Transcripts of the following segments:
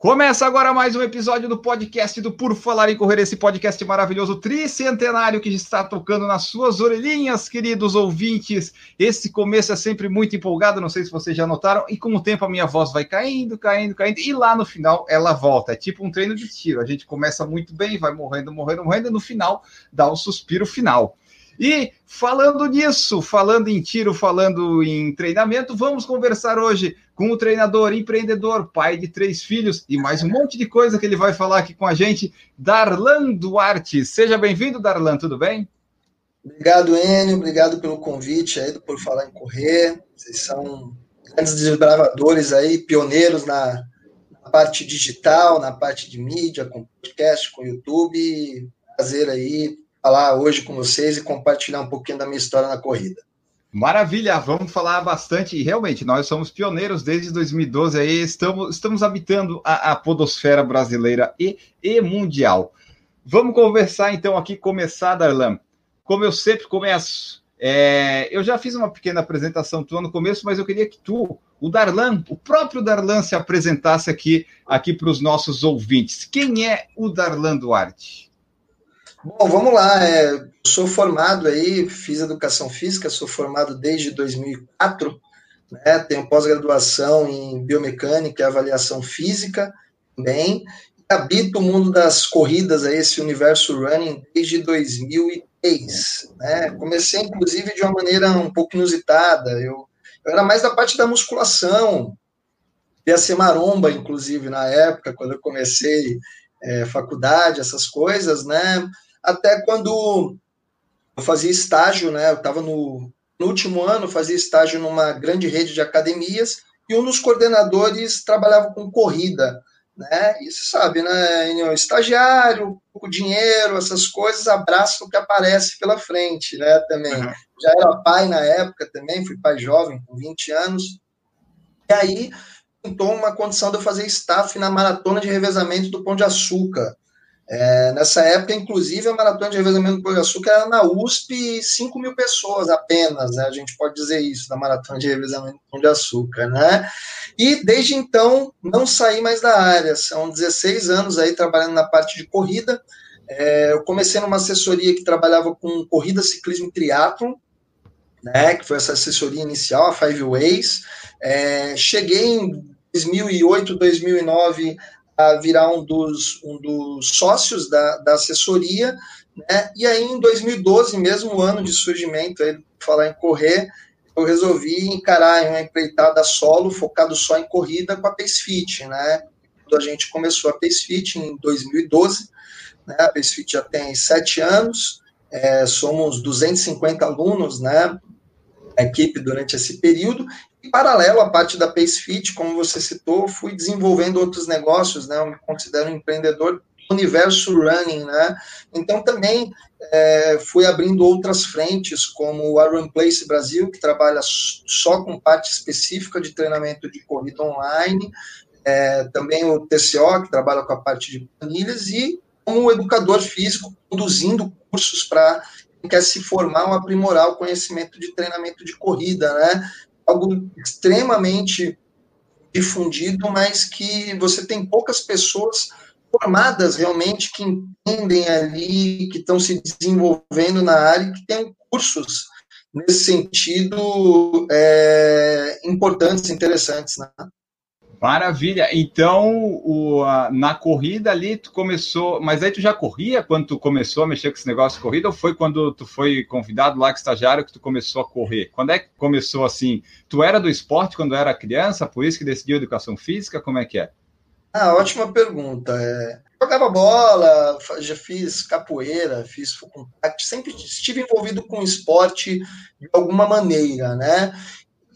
Começa agora mais um episódio do podcast do Por Falar em Correr, esse podcast maravilhoso tricentenário que está tocando nas suas orelhinhas, queridos ouvintes. Esse começo é sempre muito empolgado, não sei se vocês já notaram, e com o tempo a minha voz vai caindo, caindo, caindo, e lá no final ela volta. É tipo um treino de tiro. A gente começa muito bem, vai morrendo, morrendo, morrendo, e no final dá um suspiro final. E falando nisso, falando em tiro, falando em treinamento, vamos conversar hoje com o treinador, empreendedor, pai de três filhos e mais um monte de coisa que ele vai falar aqui com a gente, Darlan Duarte. Seja bem-vindo, Darlan, tudo bem? Obrigado, Enio, obrigado pelo convite aí por falar em correr. Vocês são grandes desbravadores aí, pioneiros na, na parte digital, na parte de mídia, com podcast, com YouTube. Prazer aí falar hoje com vocês e compartilhar um pouquinho da minha história na corrida. Maravilha, vamos falar bastante. E realmente, nós somos pioneiros desde 2012, aí estamos, estamos habitando a, a podosfera brasileira e, e mundial. Vamos conversar então aqui, começar, Darlan. Como eu sempre começo, é, eu já fiz uma pequena apresentação tua no começo, mas eu queria que tu, o Darlan, o próprio Darlan, se apresentasse aqui, aqui para os nossos ouvintes. Quem é o Darlan Duarte? Bom, vamos lá. É, sou formado aí, fiz educação física, sou formado desde 2004, né? Tenho pós-graduação em biomecânica e avaliação física também. Habito o mundo das corridas, aí, esse universo running, desde 2003. Né? Comecei, inclusive, de uma maneira um pouco inusitada. Eu, eu era mais da parte da musculação, ia ser maromba, inclusive, na época, quando eu comecei é, faculdade, essas coisas, né? Até quando eu fazia estágio, né? Eu estava no, no último ano, fazia estágio numa grande rede de academias e um dos coordenadores trabalhava com corrida, né? E você sabe, né? Estagiário, pouco dinheiro, essas coisas, abraça o que aparece pela frente, né? Também. Uhum. Já era pai na época também, fui pai jovem, com 20 anos. E aí, pintou uma condição de eu fazer staff na maratona de revezamento do Pão de Açúcar. É, nessa época, inclusive, a maratona de revezamento do Açúcar era na USP 5 mil pessoas apenas, né? A gente pode dizer isso, na maratona de revezamento do Pão de Açúcar, né? E desde então, não saí mais da área. São 16 anos aí trabalhando na parte de corrida. É, eu comecei numa assessoria que trabalhava com corrida, ciclismo e triatlon, né? Que foi essa assessoria inicial, a Five Ways. É, cheguei em 2008, 2009 virar um dos, um dos sócios da, da assessoria, né? E aí, em 2012, mesmo ano de surgimento, aí, falar em correr, eu resolvi encarar uma empreitada solo, focado só em corrida, com a Pace Fit, né? Quando a gente começou a Pace Fit em 2012, né? A Pace Fit já tem sete anos, é, somos 250 alunos, né? A equipe durante esse período, em paralelo à parte da Pace Fit, como você citou, fui desenvolvendo outros negócios, né? Eu me considero um empreendedor do universo running, né? Então também é, fui abrindo outras frentes, como a Run Place Brasil, que trabalha só com parte específica de treinamento de corrida online, é, também o TCO, que trabalha com a parte de planilhas, e como educador físico, conduzindo cursos para quem quer se formar ou aprimorar o conhecimento de treinamento de corrida, né? Algo extremamente difundido, mas que você tem poucas pessoas formadas realmente que entendem ali, que estão se desenvolvendo na área que têm cursos nesse sentido é, importantes, interessantes. Né? Maravilha. Então, o, a, na corrida ali, tu começou. Mas aí tu já corria quando tu começou a mexer com esse negócio de corrida? Ou foi quando tu foi convidado lá, que estagiário, que tu começou a correr? Quando é que começou assim? Tu era do esporte quando era criança, por isso que decidiu educação física? Como é que é? Ah, ótima pergunta. É, jogava bola, já fiz capoeira, fiz contact, sempre estive envolvido com esporte de alguma maneira, né?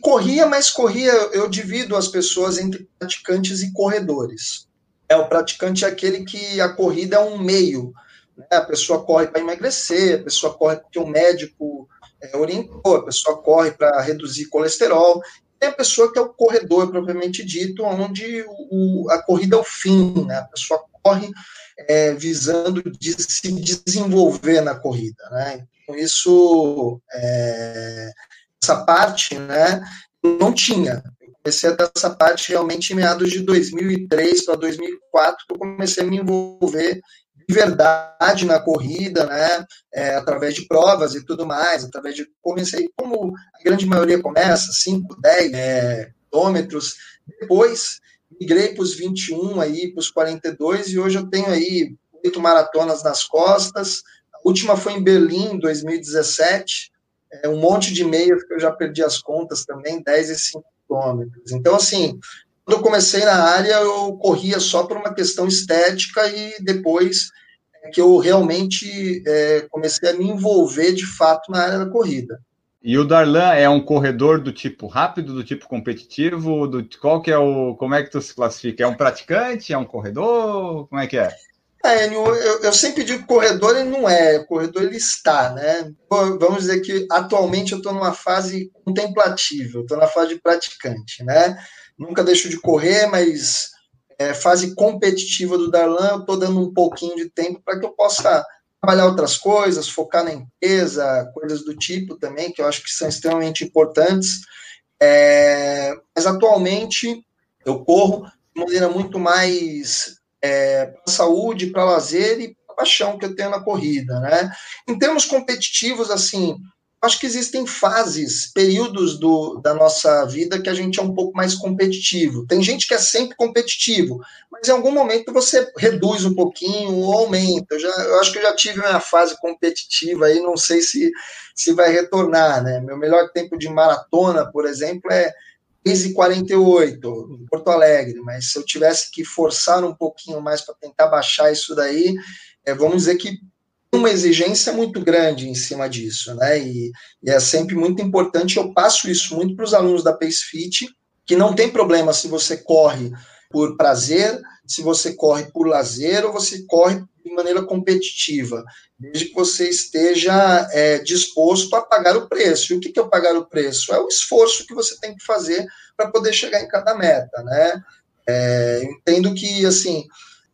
Corria, mas corria, eu divido as pessoas entre praticantes e corredores. É, o praticante é aquele que a corrida é um meio Né? A pessoa corre para emagrecer, a pessoa corre porque o médico é, orientou, a pessoa corre para reduzir colesterol. Tem a pessoa que é o corredor propriamente dito, onde o, a corrida é o fim, né? A pessoa corre é, visando de se desenvolver na corrida, né? Então, isso, é, essa parte, né, não tinha. Eu comecei a ter essa parte realmente em meados de 2003 para 2004, que eu comecei a me envolver de verdade na corrida, né, é, através de provas e tudo mais, através de, comecei como a grande maioria começa, 5, 10 é, quilômetros, depois migrei para os 21 aí, para os 42, e hoje eu tenho aí oito maratonas nas costas, a última foi em Berlim, em 2017, é, um monte de meias que eu já perdi as contas também, 10 e 5 quilômetros. Então, assim, quando eu comecei na área, eu corria só por uma questão estética e depois é que eu realmente é, comecei a me envolver de fato na área da corrida. E o Darlan é um corredor do tipo rápido, do tipo competitivo, do qual que é o, como é que tu se classifica? É um praticante, é um corredor, como é que é? É, eu, eu, sempre digo corredor ele não é, corredor ele está, né? Vamos dizer que atualmente eu estou numa fase contemplativa, estou na fase de praticante, né? nunca deixo de correr, mas é, fase competitiva do Darlan, eu estou dando um pouquinho de tempo para que eu possa trabalhar outras coisas, focar na empresa, coisas do tipo também, que eu acho que são extremamente importantes. É, mas atualmente eu corro de maneira muito mais é, para saúde, para lazer e para paixão que eu tenho na corrida, né? Em termos competitivos, assim, acho que existem fases, períodos do, da nossa vida que a gente é um pouco mais competitivo. Tem gente que é sempre competitivo, mas em algum momento você reduz um pouquinho ou aumenta. Eu, já, eu acho que eu já tive minha fase competitiva aí, não sei se, se vai retornar, né? Meu melhor tempo de maratona, por exemplo, é 3,48 em Porto Alegre, mas se eu tivesse que forçar um pouquinho mais para tentar baixar isso daí, é, vamos dizer que uma exigência muito grande em cima disso, né? E, e é sempre muito importante. Eu passo isso muito para os alunos da Pace Fit, que não tem problema se você corre por prazer, se você corre por lazer ou você corre de maneira competitiva, desde que você esteja é, disposto a pagar o preço. E o que, é pagar o preço? É o esforço que você tem que fazer para poder chegar em cada meta, né? É, entendo que, assim,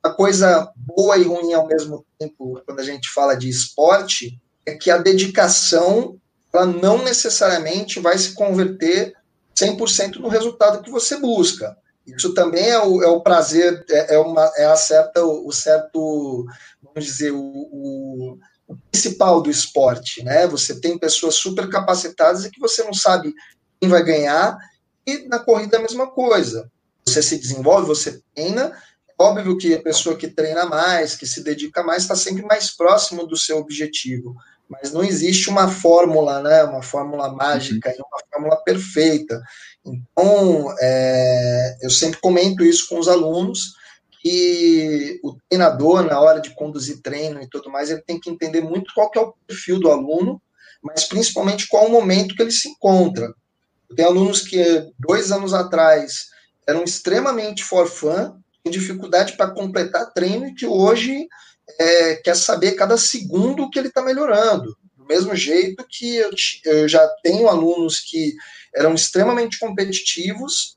a coisa boa e ruim ao mesmo tempo, quando a gente fala de esporte, é que a dedicação ela não necessariamente vai se converter 100% no resultado que você busca. Isso também é o, é o prazer, é, é, uma, é a certa, o certo, vamos dizer, o, o, principal do esporte, né? Você tem pessoas super capacitadas e que você não sabe quem vai ganhar, e na corrida é a mesma coisa. Você se desenvolve, você treina, Óbvio que a pessoa que treina mais, que se dedica mais, está sempre mais próximo do seu objetivo. Mas não existe uma fórmula, né? Uma fórmula mágica, uhum. uma fórmula perfeita. Então, é, eu sempre comento isso com os alunos, que o treinador, na hora de conduzir treino e tudo mais, ele tem que entender muito qual que é o perfil do aluno, mas principalmente qual o momento que ele se encontra. Tem alunos que dois anos atrás eram extremamente forfã, tem dificuldade para completar treino e que hoje é, quer saber cada segundo que ele está melhorando. Do mesmo jeito que eu, eu, já tenho alunos que eram extremamente competitivos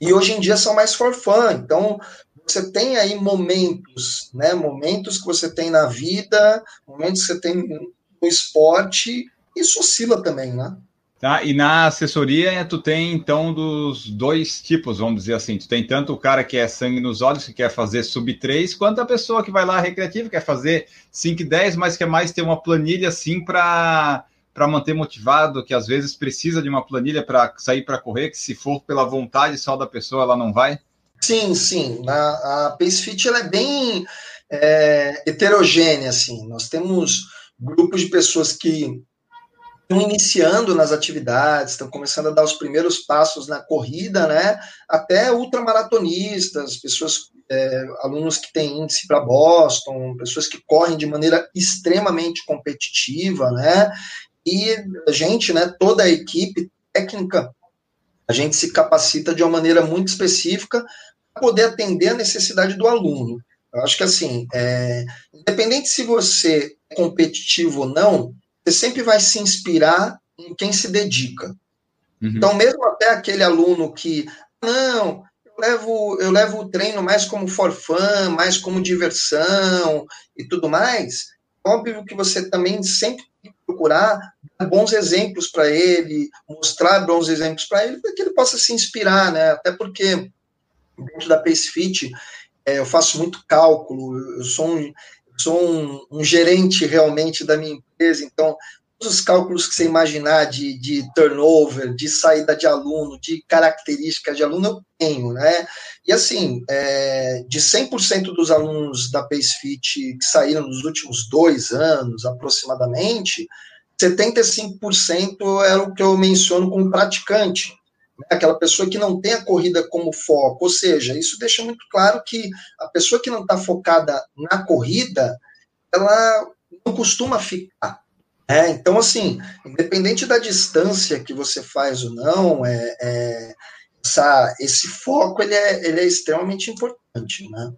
e hoje em dia são mais for fun. Então, você tem aí momentos, né? Momentos que você tem na vida, momentos que você tem no esporte, isso oscila também, né? Tá? E na assessoria tu tem então dos dois tipos, vamos dizer assim. Tu tem tanto o cara que é sangue nos olhos, que quer fazer sub 3, quanto a pessoa que vai lá recreativa, quer fazer 5 e 10, mas quer mais ter uma planilha assim para manter motivado, que às vezes precisa de uma planilha para sair para correr, que se for pela vontade só da pessoa, ela não vai? Sim, sim. A, a Pace Fit ela é bem é, heterogênea, assim. Nós temos grupos de pessoas que estão iniciando nas atividades, estão começando a dar os primeiros passos na corrida, né? Até ultramaratonistas, pessoas, é, alunos que têm índice para Boston, pessoas que correm de maneira extremamente competitiva, né? E a gente, né? Toda a equipe técnica, a gente se capacita de uma maneira muito específica para poder atender a necessidade do aluno. Eu acho que assim, é, independente se você é competitivo ou não, você sempre vai se inspirar em quem se dedica. Uhum. Então, mesmo até aquele aluno que, não, eu levo, eu levo o treino mais como for fun, mais como diversão e tudo mais, óbvio que você também sempre tem que procurar bons exemplos para ele, mostrar bons exemplos para ele, para que ele possa se inspirar, né? Até porque dentro da PaceFit é, eu faço muito cálculo, eu sou um, eu sou um, um gerente realmente da minha empresa, então todos os cálculos que você imaginar de, de turnover, de saída de aluno, de características de aluno, eu tenho, né? E assim, é, de 100% dos alunos da PaceFit que saíram nos últimos dois anos, aproximadamente, 75% era o que eu menciono como praticante, né? aquela pessoa que não tem a corrida como foco, ou seja, isso deixa muito claro que a pessoa que não está focada na corrida, ela costuma ficar, é, então, assim, independente da distância que você faz ou não, é, é essa, esse foco ele é, ele é extremamente importante, né?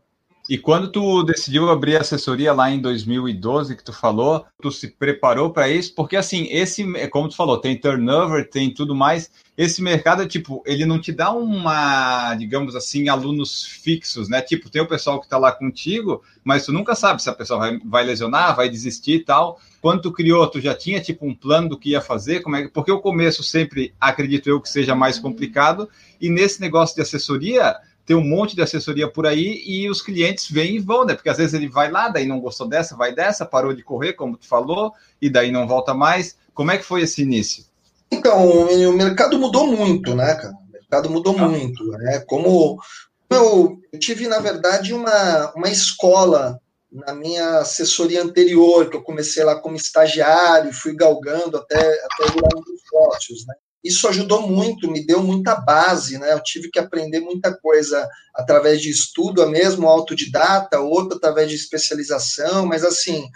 E quando tu decidiu abrir a assessoria lá em 2012, que tu falou, tu se preparou para isso? Porque assim, esse, como tu falou, tem turnover, tem tudo mais. Esse mercado, tipo, ele não te dá uma, digamos assim, alunos fixos, né? Tipo, tem o pessoal que está lá contigo, mas tu nunca sabe se a pessoa vai, vai lesionar, vai desistir e tal. Quando tu criou, tu já tinha tipo um plano do que ia fazer? Como é, porque o começo sempre, acredito eu, que seja mais complicado. E nesse negócio de assessoria, tem um monte de assessoria por aí e os clientes vêm e vão, né? Porque às vezes ele vai lá, daí não gostou dessa, vai dessa, parou de correr, como tu falou, e daí não volta mais. Como é que foi esse início? Então, o mercado mudou muito, né, cara? O mercado mudou ah. muito, né? Como eu, tive, na verdade, uma, uma escola na minha assessoria anterior, que eu comecei lá como estagiário, fui galgando até, até virar um dos sócios, né? Isso ajudou muito, me deu muita base, né? Eu tive que aprender muita coisa através de estudo, mesmo autodidata, outra através de especialização, mas assim,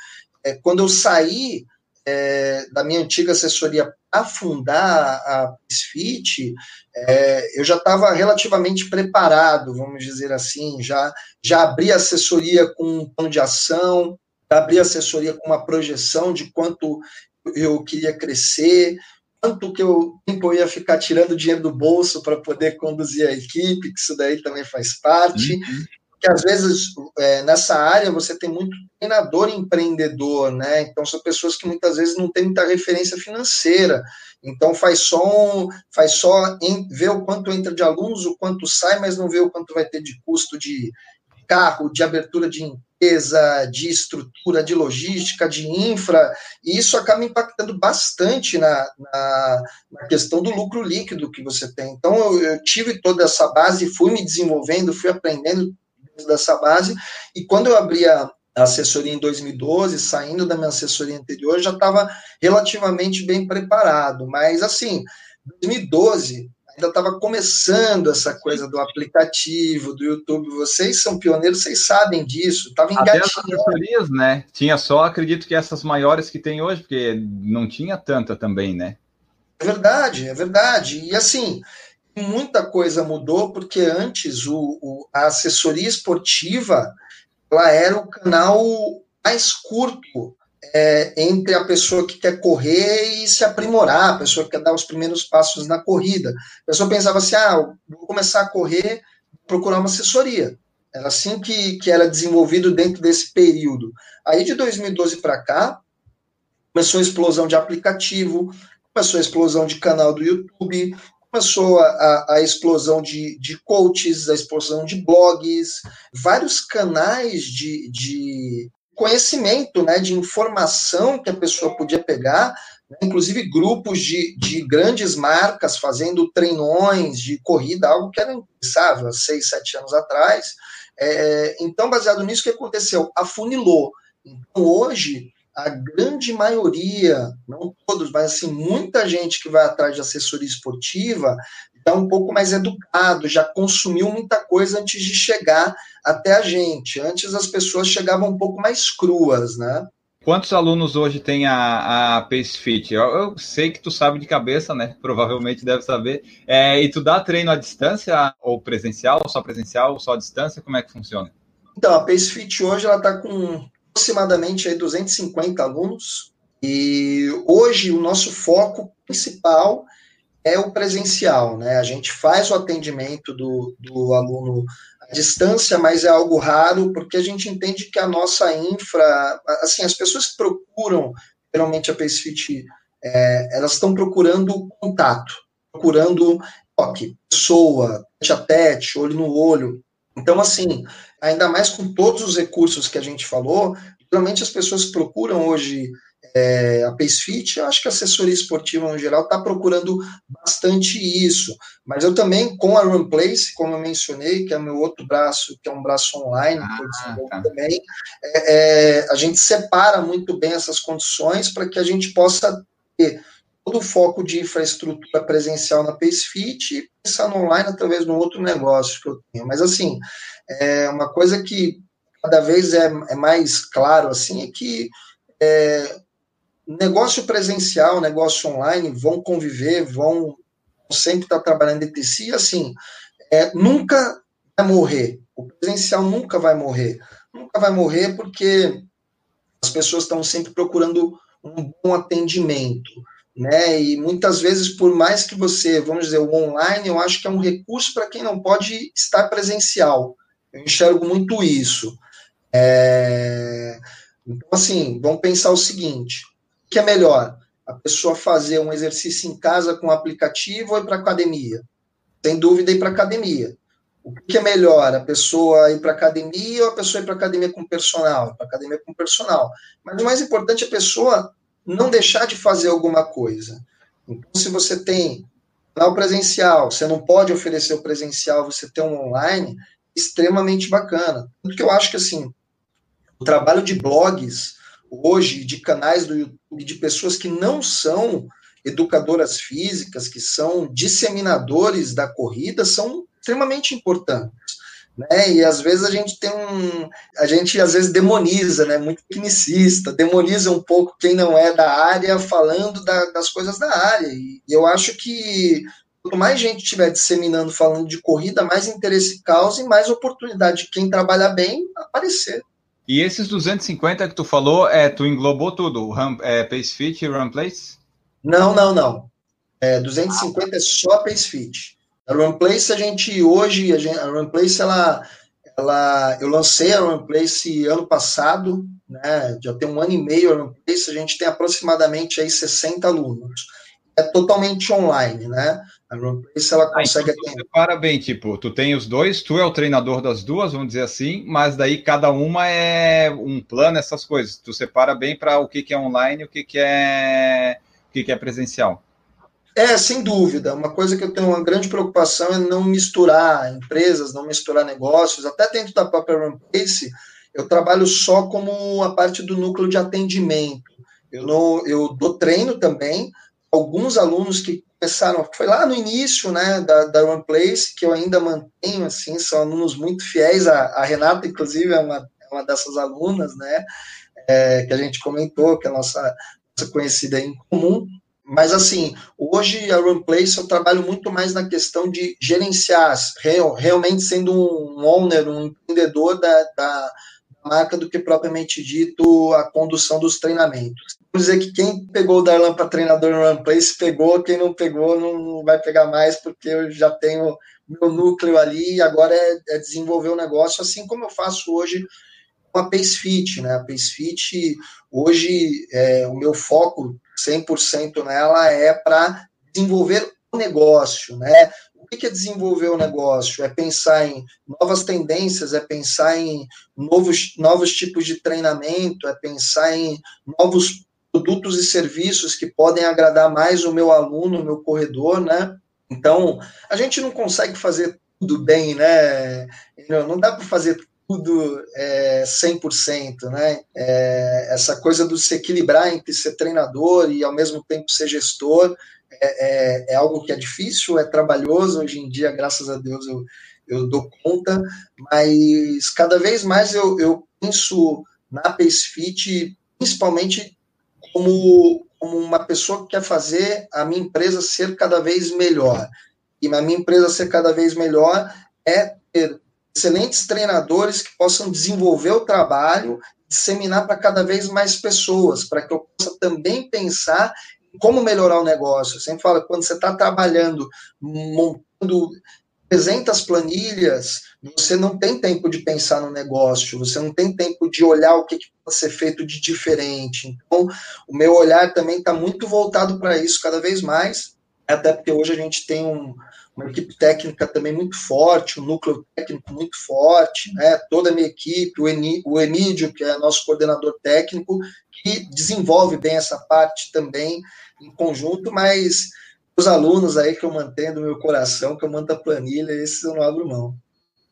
é, quando eu saí é, da minha antiga assessoria para fundar a Fit, é, eu já estava relativamente preparado, vamos dizer assim, já, já abri a assessoria com um plano de ação, já abri a assessoria com uma projeção de quanto eu queria crescer, quanto que eu, eu ia ficar tirando dinheiro do bolso para poder conduzir a equipe, que isso daí também faz parte. Uhum. Que às vezes é, nessa área você tem muito treinador empreendedor, né? Então são pessoas que muitas vezes não têm muita referência financeira. Então faz só um, faz só em, ver o quanto entra de alunos, o quanto sai, mas não vê o quanto vai ter de custo de carro, de abertura de de estrutura, de logística, de infra, e isso acaba impactando bastante na, na, na questão do lucro líquido que você tem. Então, eu, eu, tive toda essa base, fui me desenvolvendo, fui aprendendo dessa base, e quando eu abri a assessoria em 2012, saindo da minha assessoria anterior, já estava relativamente bem preparado, mas assim, 2012 ainda estava começando essa coisa do aplicativo, do YouTube. Vocês são pioneiros, vocês sabem disso. Estava engatinhando. né? Tinha só, acredito que essas maiores que tem hoje, porque não tinha tanta também, né? É verdade, é verdade. E assim, muita coisa mudou, porque antes o, o a assessoria esportiva ela era o canal mais curto é, entre a pessoa que quer correr e se aprimorar, a pessoa que quer dar os primeiros passos na corrida. A pessoa pensava assim: ah, vou começar a correr, procurar uma assessoria. Era assim que, que era desenvolvido dentro desse período. Aí, de 2012 para cá, começou a explosão de aplicativo, começou a explosão de canal do YouTube, começou a, a, explosão de, de coaches, a explosão de blogs, vários canais de, de conhecimento, né, de informação que a pessoa podia pegar, né, inclusive grupos de, de grandes marcas fazendo treinões de corrida, algo que era impensável há seis, sete anos atrás. É, então, baseado nisso, o que aconteceu? Afunilou. Então, hoje, a grande maioria, não todos, mas assim, muita gente que vai atrás de assessoria esportiva está um pouco mais educado, já consumiu muita coisa antes de chegar até a gente. Antes as pessoas chegavam um pouco mais cruas, né? Quantos alunos hoje tem a, a PaceFit? Eu, eu, sei que tu sabe de cabeça, né? Provavelmente deve saber. É, e tu dá treino à distância ou presencial, só presencial, só à distância? Como é que funciona? Então, a PaceFit hoje ela está com aproximadamente aí 250 alunos e hoje o nosso foco principal é o presencial, né? A gente faz o atendimento do, do aluno à distância, mas é algo raro, porque a gente entende que a nossa infra, assim, as pessoas que procuram geralmente a PaceFit, é, elas estão procurando contato, procurando toque, pessoa, tete a tete, olho no olho. Então, assim, ainda mais com todos os recursos que a gente falou, geralmente as pessoas procuram hoje é, a PaceFit, eu acho que a assessoria esportiva no geral está procurando bastante isso. Mas eu também, com a RunPlace, como eu mencionei, que é meu outro braço, que é um braço online, ah, que eu desenvolvo tá. também, é, é, a gente separa muito bem essas condições para que a gente possa ter todo o foco de infraestrutura presencial na PaceFit e pensar no online através de um outro negócio que eu tenho. Mas, assim, é uma coisa que cada vez é, é mais claro, assim, é que é, negócio presencial, negócio online vão conviver, vão sempre estar trabalhando entre si, assim, é, nunca vai morrer. O presencial nunca vai morrer. Nunca vai morrer porque as pessoas estão sempre procurando um bom atendimento, né? E muitas vezes, por mais que você, vamos dizer, o online, eu acho que é um recurso para quem não pode estar presencial. Eu enxergo muito isso. É... Então, assim, vamos pensar o seguinte: que é melhor? A pessoa fazer um exercício em casa com o aplicativo ou ir para academia? Sem dúvida, ir para academia. O que é melhor? A pessoa ir para academia ou a pessoa ir para academia com personal? Para academia com personal. Mas o mais importante é a pessoa não deixar de fazer alguma coisa. Então, se você tem o presencial, você não pode oferecer o presencial, você tem um online, extremamente bacana. Porque eu acho que, assim, o trabalho de blogs hoje de canais do YouTube de pessoas que não são educadoras físicas, que são disseminadores da corrida, são extremamente importantes. Né? E às vezes a gente tem um. A gente às vezes demoniza, né? Muito tecnicista, demoniza um pouco quem não é da área falando da, das coisas da área. E eu acho que quanto mais gente estiver disseminando falando de corrida, mais interesse causa e mais oportunidade de quem trabalha bem aparecer. E esses 250 que tu falou, é, tu englobou tudo? Ram, é, Pacefit e Runplace? Não, não, não. É, 250 é só Pacefit. A Runplace, a gente hoje, a, gente, a Runplace, ela, ela, eu lancei a Runplace ano passado, né, já tem um ano e meio a Runplace, a gente tem aproximadamente aí 60 alunos. É totalmente online, né? A Runplace, ela consegue... Ah, então separa bem, tipo, tu tem os dois, tu é o treinador das duas, vamos dizer assim, mas daí cada uma é um plano, essas coisas. Tu separa bem para o que, que é online e o que, que é o que, que é presencial. É, sem dúvida. Uma coisa que eu tenho uma grande preocupação é não misturar empresas, não misturar negócios. Até dentro da própria Runplace, eu trabalho só como a parte do núcleo de atendimento. Eu, não, eu dou treino também, alguns alunos que começaram, foi lá no início, né, da, da One Place, que eu ainda mantenho, assim, são alunos muito fiéis, a, a Renata, inclusive, é uma, é uma dessas alunas, né, é, que a gente comentou, que é a nossa, nossa conhecida em comum, mas, assim, hoje a Run Place eu trabalho muito mais na questão de gerenciar, real, realmente sendo um owner, um empreendedor da, da marca do que propriamente dito a condução dos treinamentos. Vamos dizer que quem pegou o Darlan para treinador no Run Place pegou, quem não pegou não vai pegar mais, porque eu já tenho meu núcleo ali e agora é, é desenvolver o negócio, assim como eu faço hoje com a PaceFit, né? A PaceFit, hoje, é, o meu foco 100% nela é para desenvolver o negócio, né? Que é desenvolver o negócio? É pensar em novas tendências, é pensar em novos, novos tipos de treinamento, é pensar em novos produtos e serviços que podem agradar mais o meu aluno, o meu corredor, né? Então, a gente não consegue fazer tudo bem, né? Não dá para fazer tudo é, 100%, né? É, essa coisa do se equilibrar entre ser treinador e ao mesmo tempo ser gestor é, é, é, algo que é difícil, é trabalhoso. Hoje em dia, graças a Deus, eu, eu dou conta, mas cada vez mais eu, eu penso na PaceFit, principalmente como, como uma pessoa que quer fazer a minha empresa ser cada vez melhor. E a minha empresa ser cada vez melhor é ter excelentes treinadores que possam desenvolver o trabalho, disseminar para cada vez mais pessoas, para que eu possa também pensar como melhorar o negócio. Eu sempre falo, quando você está trabalhando, montando 300 planilhas, você não tem tempo de pensar no negócio, você não tem tempo de olhar o que, que pode ser feito de diferente. Então, o meu olhar também está muito voltado para isso cada vez mais, até porque hoje a gente tem um, uma equipe técnica também muito forte, um núcleo técnico muito forte, né? toda a minha equipe, o, Eni, o Emídio, que é nosso coordenador técnico, que desenvolve bem essa parte também em conjunto, mas os alunos aí que eu mantenho do meu coração, que eu mando a planilha, esses eu não abro mão.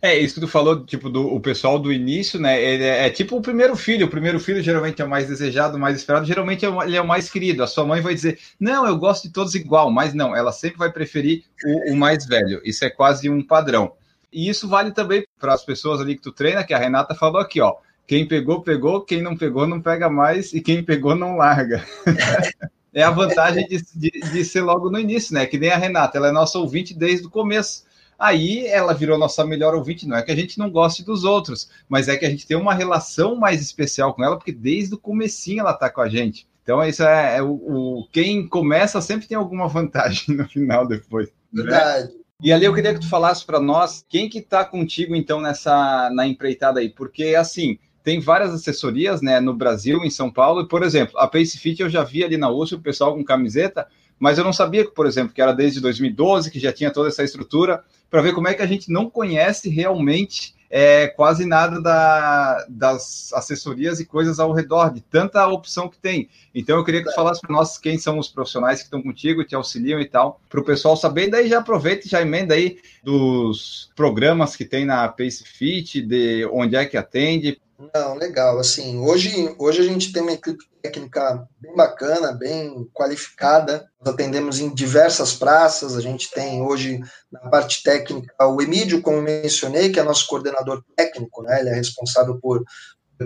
É, isso que tu falou, tipo, do o pessoal do início, né? Ele é, é, tipo o primeiro filho. O primeiro filho geralmente é o mais desejado, o mais esperado. Geralmente é ele é o mais querido. A sua mãe vai dizer, não, eu gosto de todos igual, mas não, ela sempre vai preferir o, o mais velho. Isso é quase um padrão. E isso vale também para as pessoas ali que tu treina, que a Renata falou aqui, ó. Quem pegou, pegou, quem não pegou, não pega mais, e quem pegou, não larga. é a vantagem de, de, de, ser logo no início, né? Que nem a Renata, ela é nossa ouvinte desde o começo. Aí ela virou nossa melhor ouvinte. Não é que a gente não goste dos outros, mas é que a gente tem uma relação mais especial com ela, porque desde o comecinho ela tá com a gente. Então, isso é, é o, o, quem começa sempre tem alguma vantagem no final depois. Né? Verdade. Né? E ali eu queria que tu falasse para nós quem que tá contigo então nessa na empreitada aí, porque assim, tem várias assessorias, né, no Brasil, em São Paulo, por exemplo, a Pace Fit eu já vi ali na USP o pessoal com camiseta, mas eu não sabia, por exemplo, que era desde 2012, que já tinha toda essa estrutura, para ver como é que a gente não conhece realmente é, quase nada da, das assessorias e coisas ao redor, de tanta opção que tem. Então eu queria que tu falasse para nós quem são os profissionais que estão contigo, te auxiliam e tal, para o pessoal saber, e daí já aproveita e já emenda aí dos programas que tem na Pace Fit, de onde é que atende, não, legal. Assim, hoje, hoje a gente tem uma equipe técnica bem bacana, bem qualificada. Nós atendemos em diversas praças. A gente tem hoje na parte técnica o Emílio, como mencionei, que é nosso coordenador técnico, né? Ele é responsável por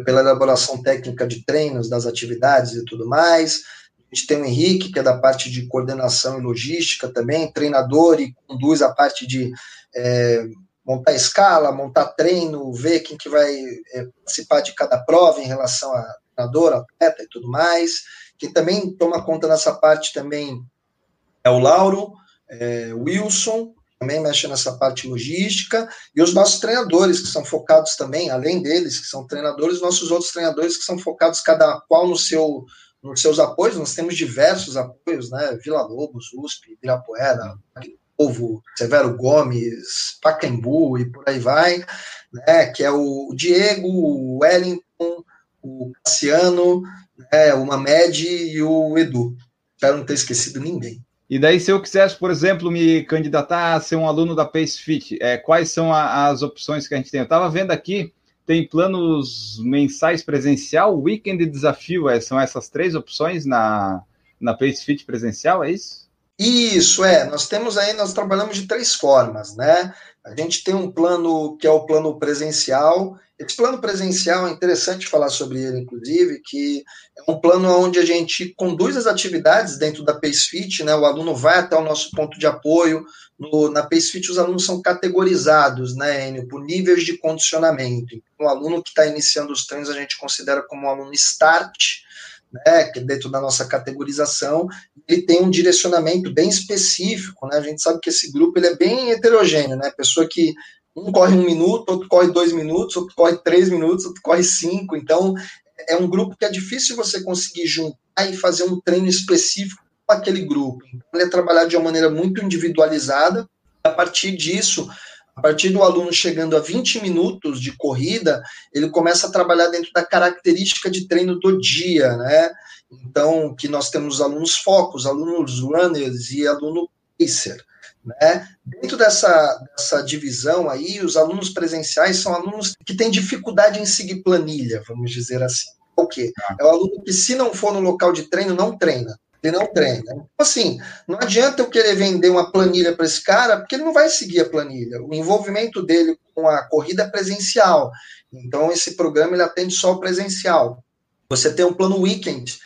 pela elaboração técnica de treinos, das atividades e tudo mais. A gente tem o Henrique, que é da parte de coordenação e logística também, treinador e conduz a parte de é, montar escala, montar treino, ver quem que vai é, participar de cada prova em relação a treinador, atleta e tudo mais. Quem também toma conta nessa parte também é o Lauro, é, Wilson, também mexe nessa parte logística, e os nossos treinadores, que são focados também, além deles, que são treinadores, nossos outros treinadores que são focados cada qual no seu nos seus apoios, nós temos diversos apoios, né? Vila Lobos, USP, Ibirapuera, Povo, Severo Gomes, Pacaembu e por aí vai, né, que é o Diego, o Wellington, o Cassiano, né, o Mamed e o Edu. Espero não ter esquecido ninguém. E daí, se eu quisesse, por exemplo, me candidatar a ser um aluno da Pace Fit, é, quais são a, as opções que a gente tem? Eu estava vendo aqui, tem planos mensais presencial, weekend e desafio, é, são essas três opções na, na Pace Fit presencial, é isso? Isso, é. Nós temos aí, nós trabalhamos de três formas, né? A gente tem um plano que é o plano presencial. Esse plano presencial é interessante falar sobre ele, inclusive, que é um plano onde a gente conduz as atividades dentro da PaceFit, né? O aluno vai até o nosso ponto de apoio. No, na PaceFit, os alunos são categorizados, né, Enio, por níveis de condicionamento. Então, o aluno que está iniciando os treinos, a gente considera como um aluno start, né, que dentro da nossa categorização, ele tem um direcionamento bem específico, né, a gente sabe que esse grupo ele é bem heterogêneo, né, pessoa que um corre um minuto, outro corre dois minutos, outro corre três minutos, outro corre cinco, então é um grupo que é difícil você conseguir juntar e fazer um treino específico com aquele grupo, então ele é trabalhado de uma maneira muito individualizada, a partir disso, a partir do aluno chegando a 20 minutos de corrida, ele começa a trabalhar dentro da característica de treino do dia, né? Então, que nós temos alunos focos, alunos runners e aluno pacer. Né? Dentro dessa, dessa divisão aí, os alunos presenciais são alunos que têm dificuldade em seguir planilha, vamos dizer assim. O quê? Ah. É o aluno que, se não for no local de treino, não treina ele não treina. Então, assim, não adianta eu querer vender uma planilha para esse cara, porque ele não vai seguir a planilha. O envolvimento dele com a corrida é presencial. Então, esse programa ele atende só o presencial. Você tem um plano weekend,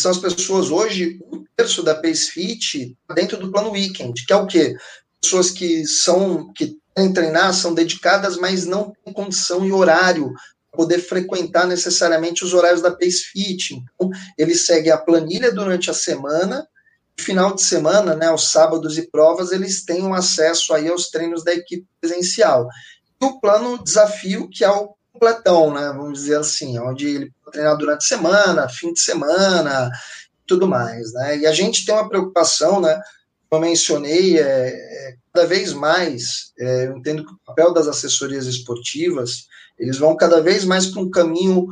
são as pessoas hoje, um terço da Pace Fit dentro do plano weekend, que é o quê? Pessoas que são, que treinar são dedicadas, mas não têm condição e horário poder frequentar necessariamente os horários da Pace Fit. Então, ele segue a planilha durante a semana, final de semana, né, aos sábados e provas, eles têm um acesso aí aos treinos da equipe presencial. E o plano desafio, que é o completão, né, vamos dizer assim, onde ele pode treinar durante a semana, fim de semana, tudo mais, né, e a gente tem uma preocupação, né, como eu mencionei, é, é cada vez mais, é, eu entendo que o papel das assessorias esportivas, eles vão cada vez mais para um caminho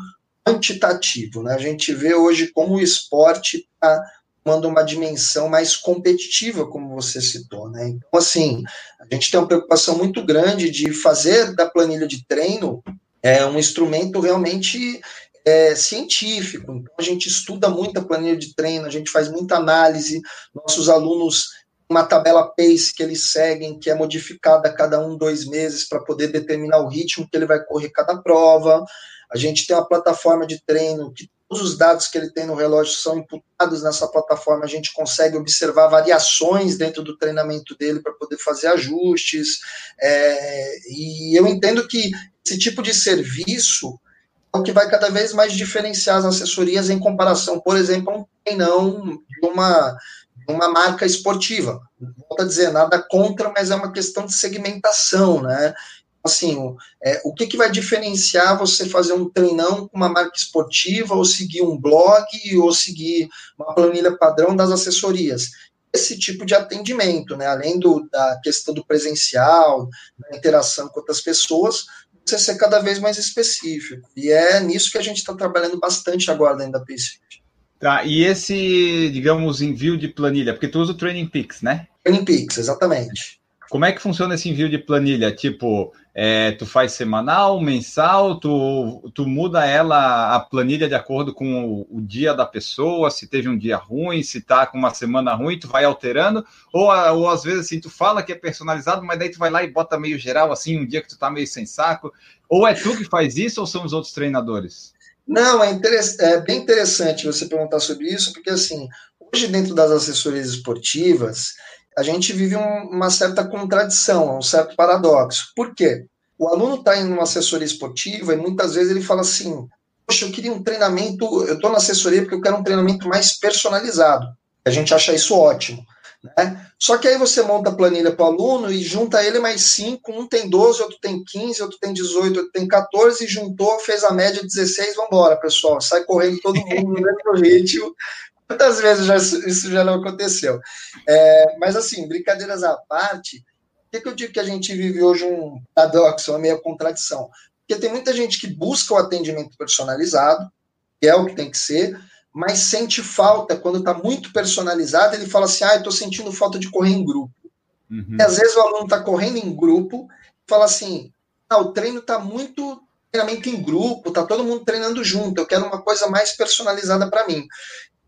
quantitativo, né, a gente vê hoje como o esporte está tomando uma dimensão mais competitiva, como você citou, né? Então, assim, a gente tem uma preocupação muito grande de fazer da planilha de treino é, um instrumento realmente é, científico. Então, a gente estuda muito a planilha de treino, a gente faz muita análise, nossos alunos uma tabela pace que eles seguem, que é modificada a cada um, dois meses, para poder determinar o ritmo que ele vai correr cada prova. A gente tem uma plataforma de treino que todos os dados que ele tem no relógio são imputados nessa plataforma, a gente consegue observar variações dentro do treinamento dele para poder fazer ajustes. É, e eu entendo que esse tipo de serviço é o que vai cada vez mais diferenciar as assessorias em comparação, por exemplo, a um treinão de uma, uma marca esportiva. Volto a dizer, nada contra, mas é uma questão de segmentação, né? assim, é, o que, que vai diferenciar você fazer um treinão com uma marca esportiva, ou seguir um blog, ou seguir uma planilha padrão das assessorias? Esse tipo de atendimento, né? Além do, da questão do presencial, da interação com outras pessoas, você ser cada vez mais específico. E é nisso que a gente está trabalhando bastante agora dentro da PaySwift. Tá, e esse, digamos, envio de planilha, porque tu usa o Training Peaks, né? Training Peaks, exatamente. Como é que funciona esse envio de planilha? Tipo, é, tu faz semanal, mensal, tu, tu muda ela, a planilha, de acordo com o, o, dia da pessoa, se teve um dia ruim, se tá com uma semana ruim, tu vai alterando, ou, ou às vezes assim, tu fala que é personalizado, mas daí tu vai lá e bota meio geral, assim, um dia que tu tá meio sem saco, ou é tu que faz isso, ou são os outros treinadores? Não, é, é bem interessante você perguntar sobre isso, porque assim, hoje dentro das assessorias esportivas, a gente vive um, uma certa contradição, um certo paradoxo. Por quê? O aluno está em uma assessoria esportiva e muitas vezes ele fala assim: Poxa, eu queria um treinamento, eu estou na assessoria porque eu quero um treinamento mais personalizado. A gente acha isso ótimo. Né? Só que aí você monta a planilha para o aluno e junta ele mais cinco, um tem 12, outro tem 15, outro tem 18, outro tem 14, e juntou, fez a média 16, vamos embora, pessoal. Sai correndo todo mundo no mesmo ritmo, Quantas vezes já, isso já não aconteceu? É, mas, assim, brincadeiras à parte, o que, que eu digo que a gente vive hoje um paradoxo, uma meia contradição? Porque tem muita gente que busca o atendimento personalizado, que é o que tem que ser, mas sente falta quando está muito personalizado. Ele fala assim: ah, eu estou sentindo falta de correr em grupo. Uhum. E às vezes o aluno está correndo em grupo, fala assim: ah, o treino está muito treinamento em grupo, tá todo mundo treinando junto, eu quero uma coisa mais personalizada para mim.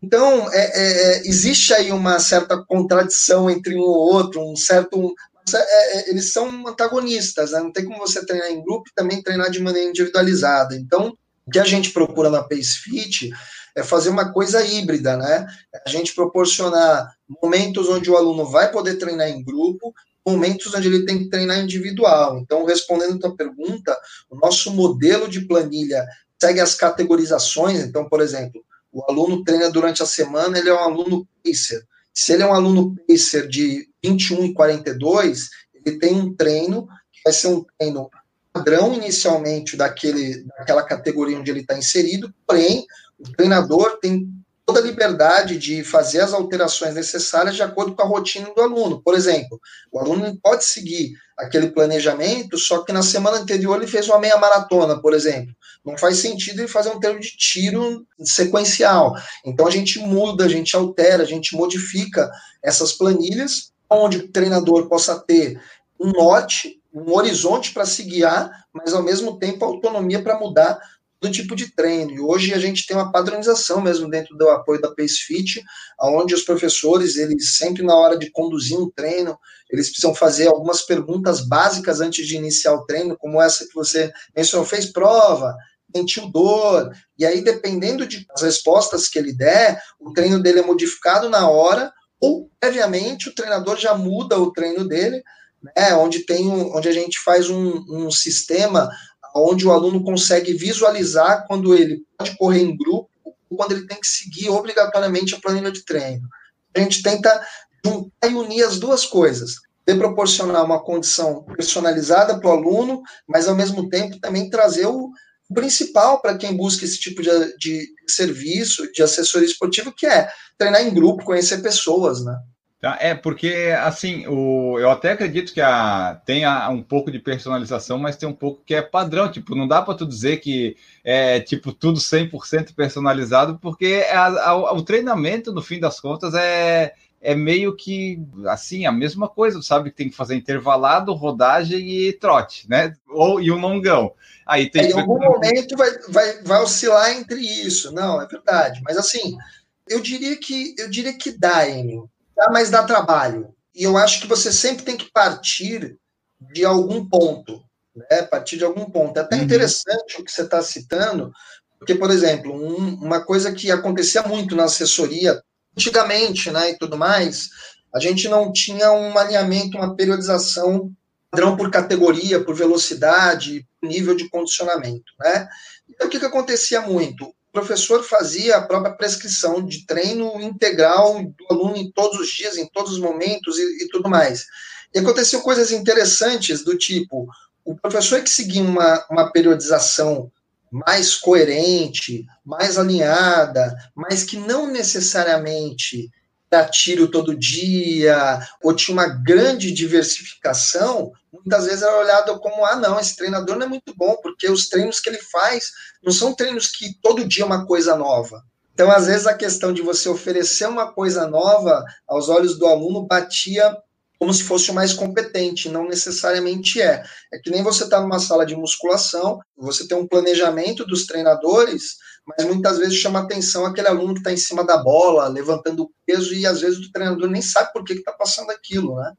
Então, é, é, é, existe aí uma certa contradição entre um ou outro, um certo. É, é, eles são antagonistas, né? não tem como você treinar em grupo e também treinar de maneira individualizada. Então, o que a gente procura na Pace Fit é fazer uma coisa híbrida, né? A gente proporcionar momentos onde o aluno vai poder treinar em grupo, momentos onde ele tem que treinar individual. Então, respondendo a tua pergunta, o nosso modelo de planilha segue as categorizações. Então, por exemplo, o aluno treina durante a semana, ele é um aluno pacer. Se ele é um aluno pacer de 21 e 42, ele tem um treino que vai ser um treino padrão inicialmente daquele, daquela categoria onde ele está inserido, porém, o treinador tem toda a liberdade de fazer as alterações necessárias de acordo com a rotina do aluno. Por exemplo, o aluno pode seguir aquele planejamento, só que na semana anterior ele fez uma meia maratona, por exemplo. Não faz sentido ele fazer um treino de tiro sequencial. Então a gente muda, a gente altera, a gente modifica essas planilhas, onde o treinador possa ter um norte, um horizonte para se guiar, mas ao mesmo tempo autonomia para mudar do tipo de treino. E hoje a gente tem uma padronização mesmo dentro do apoio da PaceFit, onde os professores, eles sempre na hora de conduzir um treino, eles precisam fazer algumas perguntas básicas antes de iniciar o treino, como essa que você mencionou, fez prova, sentiu dor, e aí dependendo de as respostas que ele der, o treino dele é modificado na hora, ou previamente o treinador já muda o treino dele né, onde, tem um, onde a gente faz um, um sistema onde o aluno consegue visualizar quando ele pode correr em grupo ou quando ele tem que seguir obrigatoriamente a planilha de treino. A gente tenta juntar e unir as duas coisas. De proporcionar uma condição personalizada para o aluno, mas ao mesmo tempo também trazer o principal para quem busca esse tipo de, de serviço, de assessoria esportiva, que é treinar em grupo, conhecer pessoas, né? Tá, é, porque, assim, o, eu até acredito que a, tem a, um pouco de personalização, mas tem um pouco que é padrão. Tipo, não dá para tu dizer que é, tipo, tudo 100% personalizado, porque a, a, o treinamento, no fim das contas, é, é meio que, assim, a mesma coisa. sabe que tem que fazer intervalado, rodagem e trote, né? Ou, e um longão. Aí tem é, em algum momento vai, vai, vai oscilar entre isso. Não, é verdade. Mas, assim, eu diria que, eu diria que dá, Emil dá, mas dá trabalho. E eu acho que você sempre tem que partir de algum ponto, né? Partir de algum ponto. É até uhum. interessante o que você está citando, porque, por exemplo, um, uma coisa que acontecia muito na assessoria, antigamente, né, e tudo mais, a gente não tinha um alinhamento, uma periodização padrão por categoria, por velocidade, nível de condicionamento, né? Então, o que, que acontecia muito? Professor fazia a própria prescrição de treino integral do aluno em todos os dias, em todos os momentos e, e tudo mais. E aconteciam coisas interessantes do tipo, o professor que seguia uma, uma periodização mais coerente, mais alinhada, mas que não necessariamente dar tiro todo dia, ou tinha uma grande diversificação, muitas vezes era olhado como, ah, não, esse treinador não é muito bom, porque os treinos que ele faz não são treinos que todo dia é uma coisa nova. Então, às vezes, a questão de você oferecer uma coisa nova aos olhos do aluno batia como se fosse o mais competente, não necessariamente é. É que nem você está numa sala de musculação, você tem um planejamento dos treinadores, mas muitas vezes chama atenção aquele aluno que está em cima da bola, levantando peso, e às vezes o treinador nem sabe por que está passando aquilo, né?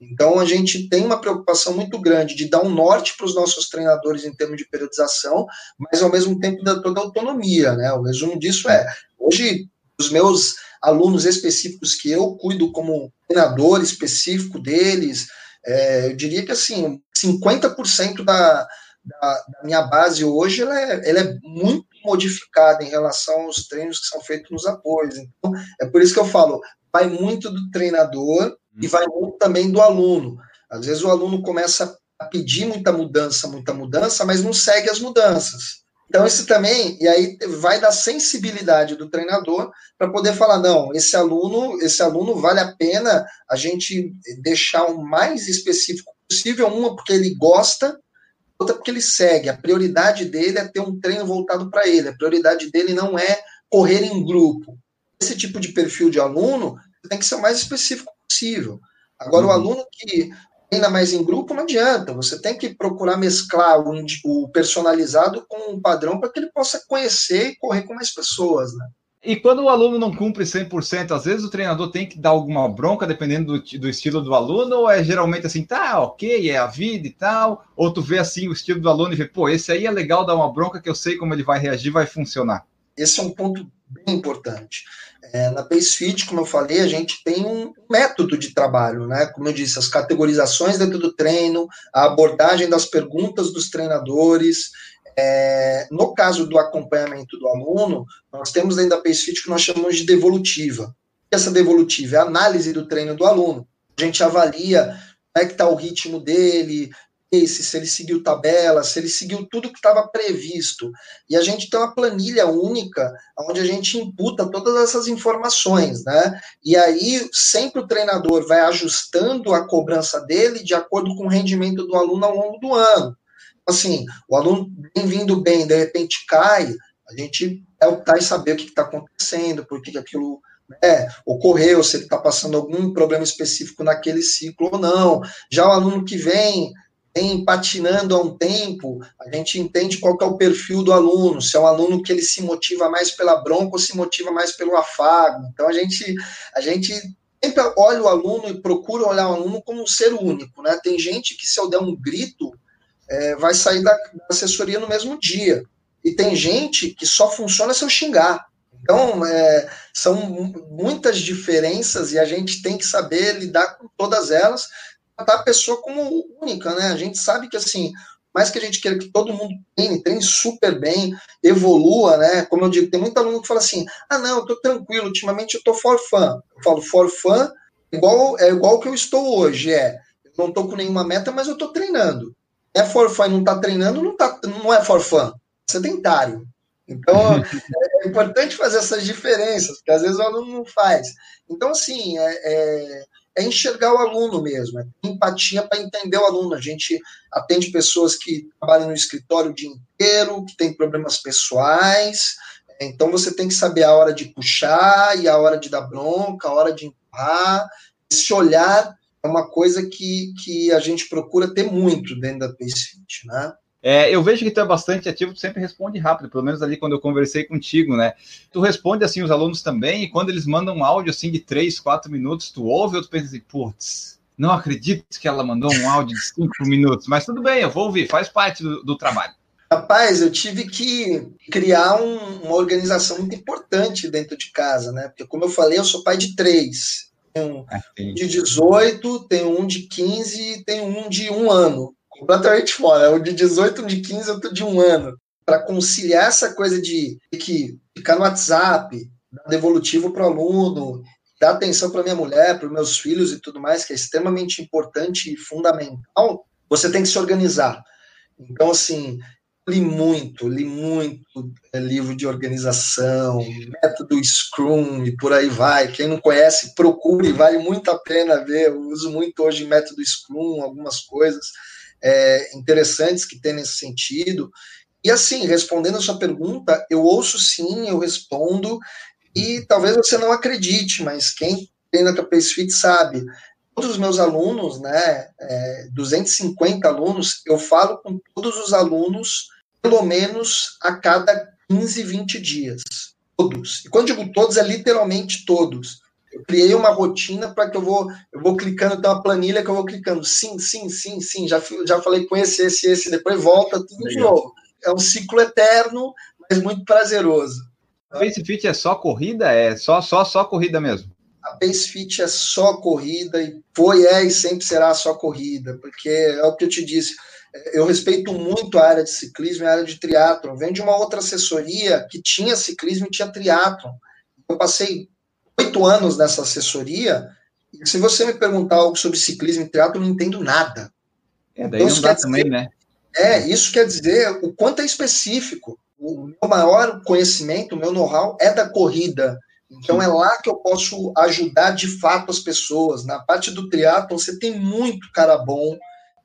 Então a gente tem uma preocupação muito grande de dar um norte para os nossos treinadores em termos de periodização, mas ao mesmo tempo dar toda a autonomia, né? O resumo disso é, hoje os meus alunos específicos que eu cuido como treinador específico deles, é, eu diria que assim, 50% da, da, da, minha base hoje ela é, ela é muito modificada em relação aos treinos que são feitos nos apoios. Então, é por isso que eu falo, vai muito do treinador e vai muito também do aluno. Às vezes o aluno começa a pedir muita mudança, muita mudança, mas não segue as mudanças. Então, isso também, e aí vai da sensibilidade do treinador para poder falar, não, esse aluno, esse aluno vale a pena a gente deixar o mais específico possível, uma porque ele gosta, outra porque ele segue. A prioridade dele é ter um treino voltado para ele, a prioridade dele não é correr em grupo. Esse tipo de perfil de aluno tem que ser o mais específico possível. Agora, uhum. o aluno que treina mais em grupo, não adianta. Você tem que procurar mesclar o, o personalizado com o padrão para que ele possa conhecer e correr com mais pessoas, né? E quando o aluno não cumpre 100%, às vezes o treinador tem que dar alguma bronca, dependendo do, do, estilo do aluno, ou é geralmente assim, tá, ok, é a vida e tal, ou tu vê assim o estilo do aluno e vê, pô, esse aí é legal dar uma bronca que eu sei como ele vai reagir, vai funcionar. Esse é um ponto bem importante. É, na PaceFit, como eu falei, a gente tem um método de trabalho, né? Como eu disse, as categorizações dentro do treino, a abordagem das perguntas dos treinadores. É, no caso do acompanhamento do aluno, nós temos dentro da PaceFit o que nós chamamos de devolutiva. Essa devolutiva é a análise do treino do aluno. A gente avalia como é que está o ritmo dele, se ele seguiu tabela, se ele seguiu tudo que estava previsto. E a gente tem uma planilha única onde a gente imputa todas essas informações, né? E aí sempre o treinador vai ajustando a cobrança dele de acordo com o rendimento do aluno ao longo do ano. Assim, o aluno bem vindo bem, de repente cai, a gente é optar em saber o que está acontecendo, por que aquilo né, ocorreu, se ele está passando algum problema específico naquele ciclo ou não. Já o aluno que vem vem patinando há um tempo, a gente entende qual é o perfil do aluno, se é um aluno que ele se motiva mais pela bronca ou se motiva mais pelo afago. Então a gente, a gente sempre olha o aluno e procura olhar o aluno como um ser único, né? Tem gente que se eu der um grito, é, vai sair da, da assessoria no mesmo dia. E tem gente que só funciona se eu xingar. Então, é, são muitas diferenças e a gente tem que saber lidar com todas elas tratar a pessoa como única, né? A gente sabe que, assim, mais que a gente queira que todo mundo treine, treine super bem, evolua, né? Como eu digo, tem muito aluno que fala assim: ah, não, eu tô tranquilo, ultimamente eu tô for fun. Eu falo, for fun, igual, é igual que eu estou hoje, é. Não tô com nenhuma meta, mas eu tô treinando. É for fun e não tá treinando, não, tá, não é for fun. É sedentário. Então, é importante fazer essas diferenças, porque às vezes o aluno não faz. Então, assim, é, é é enxergar o aluno mesmo, é empatia para entender o aluno. A gente atende pessoas que trabalham no escritório o dia inteiro, que têm problemas pessoais, então você tem que saber a hora de puxar e a hora de dar bronca, a hora de empurrar. Esse olhar é uma coisa que, que a gente procura ter muito dentro da PaceFit, né? É, eu vejo que tu é bastante ativo, tu sempre responde rápido, pelo menos ali quando eu conversei contigo, né? Tu responde assim os alunos também, e quando eles mandam um áudio assim de 3, 4 minutos, tu ouve ou tu pensa assim, putz, não acredito que ela mandou um áudio de 5 minutos, mas tudo bem, eu vou ouvir, faz parte do, do trabalho. Rapaz, eu tive que criar um, uma organização muito importante dentro de casa, né? Porque, como eu falei, eu sou pai de três. Tenho um de 18, tenho um de 15 e tenho um de um ano completamente fora. O de 18, um de 15, outro de um ano. Para conciliar essa coisa de que ficar no WhatsApp, dar devolutivo para o aluno, dar atenção para minha mulher, para meus filhos e tudo mais, que é extremamente importante e fundamental, você tem que se organizar. Então, assim, li muito, li muito é, livro de organização, método Scrum e por aí vai. Quem não conhece, procure, vale muito a pena ver. Eu uso muito hoje método Scrum, algumas coisas é, interessantes que tem nesse sentido. E assim, respondendo a sua pergunta, eu ouço sim, eu respondo, e talvez você não acredite, mas quem tem na Pace Fit sabe. Todos os meus alunos, né, é, 250 alunos, eu falo com todos os alunos pelo menos a cada 15, 20 dias. Todos. E quando digo todos, é literalmente todos eu criei uma rotina para que eu vou, eu vou clicando, tem uma planilha que eu vou clicando, sim, sim, sim, sim, já, já falei com esse, esse, esse, depois volta tudo Legal. de novo. É um ciclo eterno, mas muito prazeroso. A Pace Fit é só corrida? É só, só, só corrida mesmo? A Pace Fit é só corrida, e foi, é e sempre será só corrida, porque é o que eu te disse, eu respeito muito a área de ciclismo e a área de triatlon. Venho de uma outra assessoria que tinha ciclismo e tinha triatlon. Eu passei oito anos nessa assessoria, e se você me perguntar algo sobre ciclismo e triatlo, eu não entendo nada. É, daí então, não dá também, né? É, isso quer dizer o quanto é específico. O meu maior conhecimento, o meu know-how é da corrida. Então é lá que eu posso ajudar de fato as pessoas. Na parte do triatlo, você tem muito cara bom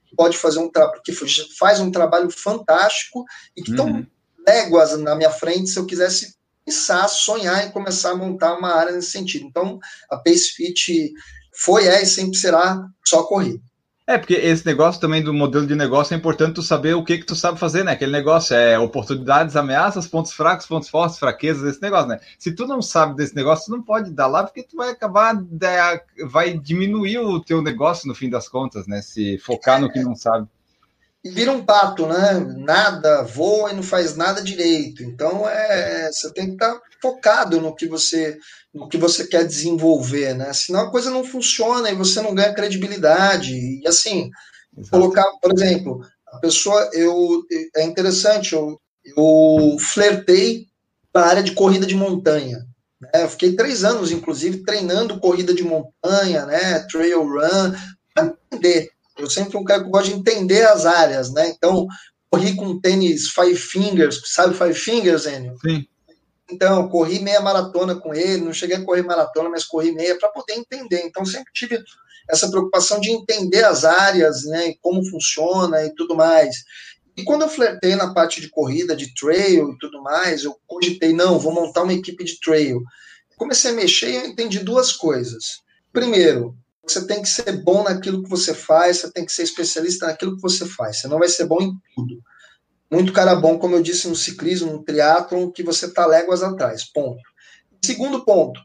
que pode fazer um trabalho, que faz um trabalho fantástico e que estão uhum. léguas na minha frente se eu quisesse pensar, sonhar em começar a montar uma área nesse sentido. Então, a Pace Fit foi, é e sempre será só corrida. É, porque esse negócio também do modelo de negócio é importante tu saber o que que tu sabe fazer, né? Aquele negócio é oportunidades, ameaças, pontos fracos, pontos fortes, fraquezas, esse negócio, né? Se tu não sabe desse negócio, tu não pode dar lá, porque tu vai acabar, vai diminuir o teu negócio no fim das contas, né? Se focar no que não sabe e vira um pato, né? Nada, voa e não faz nada direito. Então é, você tem que estar focado no que você no que você quer desenvolver, né? Senão a coisa não funciona e você não ganha credibilidade. E assim, Exato. colocar, por exemplo, a pessoa, eu é interessante, eu, eu flertei na área de corrida de montanha. Né? Eu fiquei três anos, inclusive, treinando corrida de montanha, né? Trail run, para entender eu sempre fui um cara que gosta de entender as áreas, né? Então, corri com tênis Five Fingers, sabe Five Fingers, Enio? Sim. Então, corri meia maratona com ele, não cheguei a correr maratona, mas corri meia para poder entender. Então, sempre tive essa preocupação de entender as áreas, né, e como funciona e tudo mais. E quando eu flertei na parte de corrida, de trail e tudo mais, eu cogitei, não, vou montar uma equipe de trail. Comecei a mexer e eu entendi duas coisas. Primeiro, você tem que ser bom naquilo que você faz, você tem que ser especialista naquilo que você faz. Você não vai ser bom em tudo. Muito cara bom, como eu disse, no ciclismo, no triatlon, que você está léguas atrás. Ponto. Segundo ponto,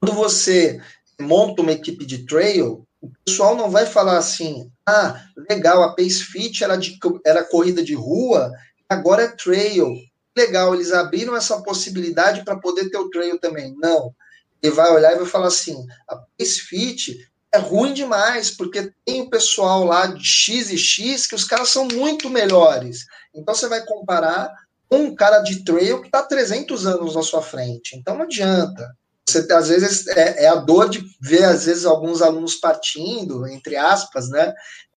quando você monta uma equipe de trail, o pessoal não vai falar assim, ah, legal, a Pace Fit era, de, era corrida de rua, agora é trail. Legal, eles abriram essa possibilidade para poder ter o trail também. Não. Ele vai olhar e vai falar assim, a Pace Fit é ruim demais, porque tem o pessoal lá de X e X que os caras são muito melhores. Então você vai comparar com um cara de trail que está 300 anos na sua frente. Então não adianta. Você, às vezes, é, é, a dor de ver, às vezes, alguns alunos partindo, entre aspas, né?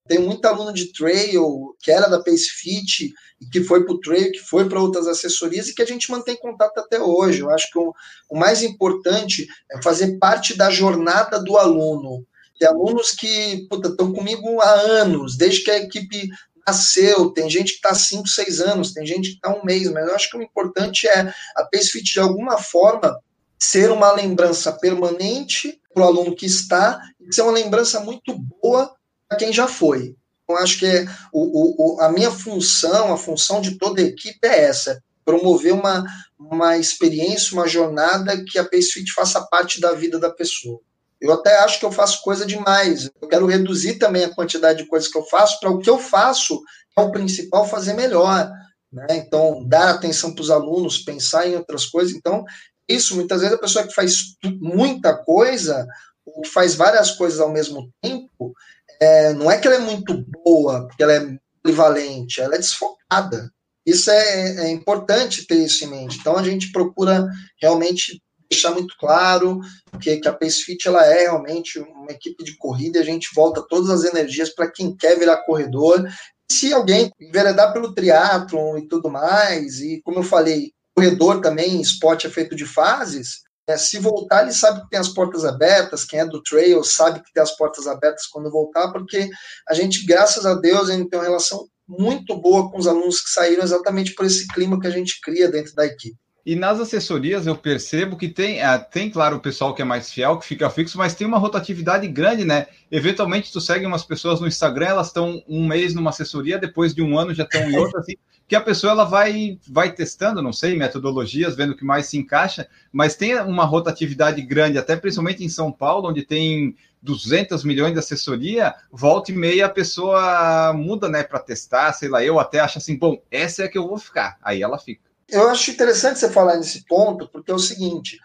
Tem muito aluno de trail que era da Pace Fit que foi para o trail, que foi para outras assessorias e que a gente mantém contato até hoje. Eu acho que o, o mais importante é fazer parte da jornada do aluno. Tem alunos que estão comigo há anos, desde que a equipe nasceu, tem gente que está 5, 6 anos, tem gente que está um mês, mas eu acho que o importante é a PaceFit, de alguma forma, ser uma lembrança permanente para o aluno que está e ser uma lembrança muito boa para quem já foi. Eu acho que o, o, a minha função, a função de toda a equipe é essa, promover uma, uma experiência, uma jornada que a PaceFit faça parte da vida da pessoa. Eu até acho que eu faço coisa demais. Eu quero reduzir também a quantidade de coisas que eu faço para o que eu faço, é o principal, fazer melhor. Né? Então, dar atenção para os alunos, pensar em outras coisas. Então, isso, muitas vezes, a pessoa que faz muita coisa, ou que faz várias coisas ao mesmo tempo, é, não é que ela é muito boa, porque ela é polivalente, ela é desfocada. Isso é, é importante ter isso em mente. Então, a gente procura realmente deixar muito claro que, que a PaceFit ela é realmente uma equipe de corrida e a gente volta todas as energias para quem quer virar corredor. Se alguém enveredar pelo triatlon e tudo mais, e como eu falei, corredor também, esporte é feito de fases, é, se voltar, ele sabe que tem as portas abertas, quem é do trail sabe que tem as portas abertas quando voltar, porque a gente, graças a Deus, tem uma relação muito boa com os alunos que saíram exatamente por esse clima que a gente cria dentro da equipe. E nas assessorias eu percebo que tem, ah, tem, claro, o pessoal que é mais fiel, que fica fixo, mas tem uma rotatividade grande, né? Eventualmente tu segue umas pessoas no Instagram, elas estão um mês numa assessoria, depois de um ano já estão em outra, assim, que a pessoa ela vai, vai testando, não sei, metodologias, vendo o que mais se encaixa, mas tem uma rotatividade grande, até principalmente em São Paulo, onde tem 200 milhões de assessoria, volta e meia a pessoa muda, né, para testar, sei lá, eu até acho assim, bom, essa é a que eu vou ficar, aí ela fica. Eu acho interessante você falar nesse ponto, porque é o seguinte: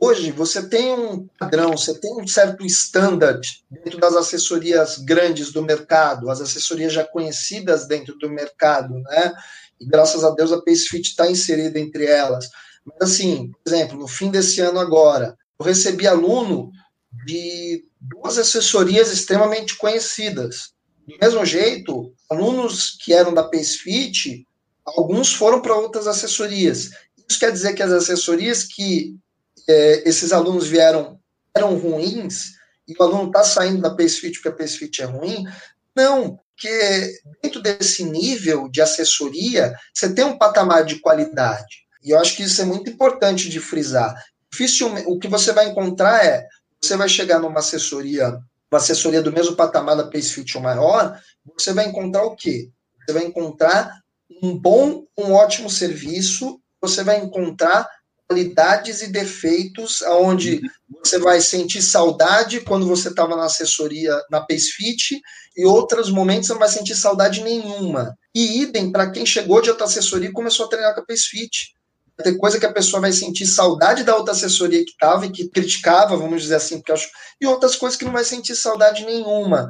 hoje você tem um padrão, você tem um certo standard dentro das assessorias grandes do mercado, as assessorias já conhecidas dentro do mercado, né? E graças a Deus a PaceFit está inserida entre elas. Mas assim, por exemplo, no fim desse ano agora, eu recebi aluno de duas assessorias extremamente conhecidas. Do mesmo jeito, alunos que eram da PaceFit alguns foram para outras assessorias. Isso quer dizer que as assessorias que é, esses alunos vieram eram ruins e o aluno está saindo da PaceFit porque a PaceFit é ruim? Não, porque dentro desse nível de assessoria, você tem um patamar de qualidade. E eu acho que isso é muito importante de frisar. O que você vai encontrar é, você vai chegar numa assessoria, uma assessoria do mesmo patamar da PaceFit ou maior, você vai encontrar o quê? Você vai encontrar um bom, um ótimo serviço, você vai encontrar qualidades e defeitos aonde você vai sentir saudade quando você estava na assessoria na PaceFit e outros momentos você não vai sentir saudade nenhuma. E idem para quem chegou de outra assessoria e começou a treinar com a PaceFit. Tem coisa que a pessoa vai sentir saudade da outra assessoria que estava e que criticava, vamos dizer assim, porque acho, e outras coisas que não vai sentir saudade nenhuma.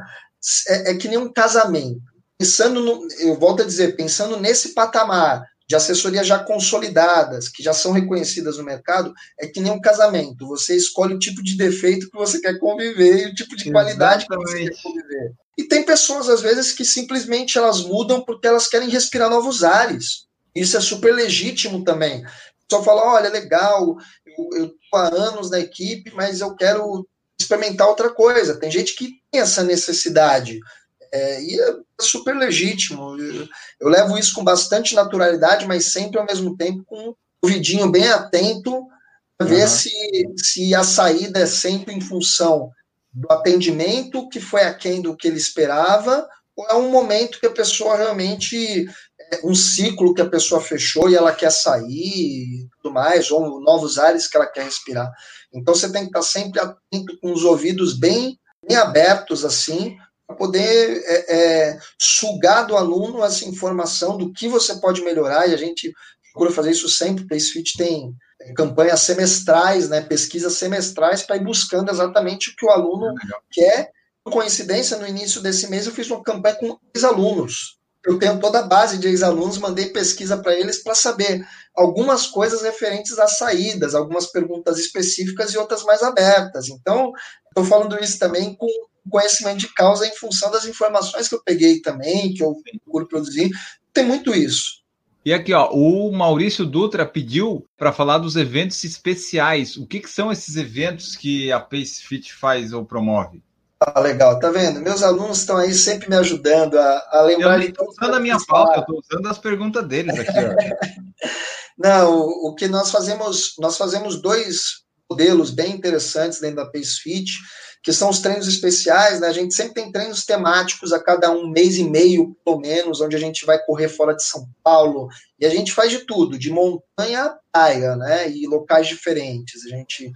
É, é que nem um casamento pensando no, eu volto a dizer, pensando nesse patamar de assessorias já consolidadas, que já são reconhecidas no mercado, é que nem um casamento. Você escolhe o tipo de defeito que você quer conviver e o tipo de qualidade Exatamente. que você quer conviver. E tem pessoas, às vezes, que simplesmente elas mudam porque elas querem respirar novos ares. Isso é super legítimo também. Só fala, olha, legal, eu estou há anos na equipe, mas eu quero experimentar outra coisa. Tem gente que tem essa necessidade. É, e é super legítimo. Eu, eu, levo isso com bastante naturalidade, mas sempre ao mesmo tempo com o vidinho bem atento para ver se, se a saída é sempre em função do atendimento que foi aquém do que ele esperava, ou é um momento que a pessoa realmente é um ciclo que a pessoa fechou e ela quer sair e tudo mais, ou novos ares que ela quer respirar. Então você tem que estar sempre atento com os ouvidos bem, bem abertos assim, para poder é, é, sugar do aluno essa informação do que você pode melhorar, e a gente procura fazer isso sempre, o PaceFit tem é, campanhas semestrais, né, pesquisas semestrais, para ir buscando exatamente o que o aluno quer por coincidência, no início desse mês eu fiz uma campanha com ex-alunos. Eu tenho toda a base de ex-alunos, mandei pesquisa para eles para saber algumas coisas referentes às saídas, algumas perguntas específicas e outras mais abertas. Então, estou falando isso também com conhecimento de causa em função das informações que eu peguei também, que eu procuro produzir. Tem muito isso. E aqui, ó, o Maurício Dutra pediu para falar dos eventos especiais. O que, que, são esses eventos que a PaceFit faz ou promove? Ah, legal, tá vendo? Meus alunos estão aí sempre me ajudando a, a lembrar. Eu estou usando a minha pauta, eu estou usando as perguntas deles aqui. Ó. Não, o, o, que nós fazemos, nós fazemos dois modelos bem interessantes dentro da PaceFit que são os treinos especiais, né? A gente sempre tem treinos temáticos a cada um mês e meio, pelo menos, onde a gente vai correr fora de São Paulo. E a gente faz de tudo, de montanha a praia, né? E locais diferentes. A gente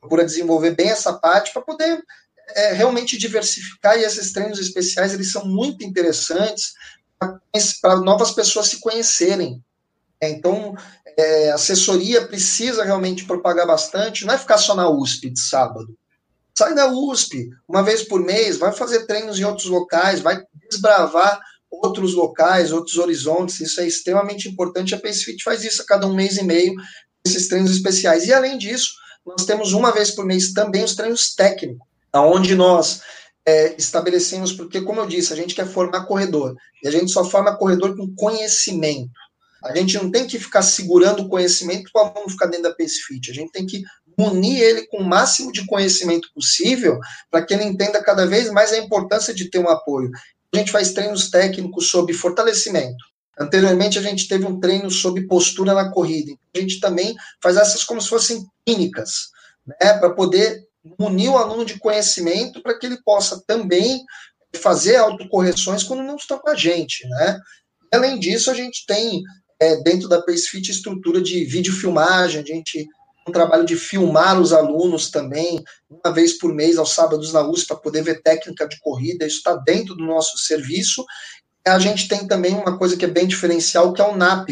procura desenvolver bem essa parte para poder é, realmente diversificar. E esses treinos especiais, eles são muito interessantes para novas pessoas se conhecerem. É, então, é, assessoria precisa realmente propagar bastante, não é ficar só na USP de sábado. Sai da USP, uma vez por mês, vai fazer treinos em outros locais, vai desbravar outros locais, outros horizontes. Isso é extremamente importante. A PaceFit faz isso a cada um mês e meio, esses treinos especiais. E além disso, nós temos uma vez por mês também os treinos técnicos, aonde nós é, estabelecemos, porque, como eu disse, a gente quer formar corredor. E a gente só forma corredor com conhecimento. A gente não tem que ficar segurando o conhecimento para o aluno ficar dentro da PaceFit. A gente tem que munir ele com o máximo de conhecimento possível para que ele entenda cada vez mais a importância de ter um apoio. A gente faz treinos técnicos sobre fortalecimento. Anteriormente, a gente teve um treino sobre postura na corrida. A gente também faz essas como se fossem clínicas, né, para poder munir o aluno de conhecimento para que ele possa também fazer autocorreções quando não está com a gente, né? Além disso, a gente tem é, dentro da PaceFit estrutura de videofilmagem, a gente um trabalho de filmar os alunos também, uma vez por mês, aos sábados na USP, para poder ver técnica de corrida, isso está dentro do nosso serviço. A gente tem também uma coisa que é bem diferencial, que é o NAP,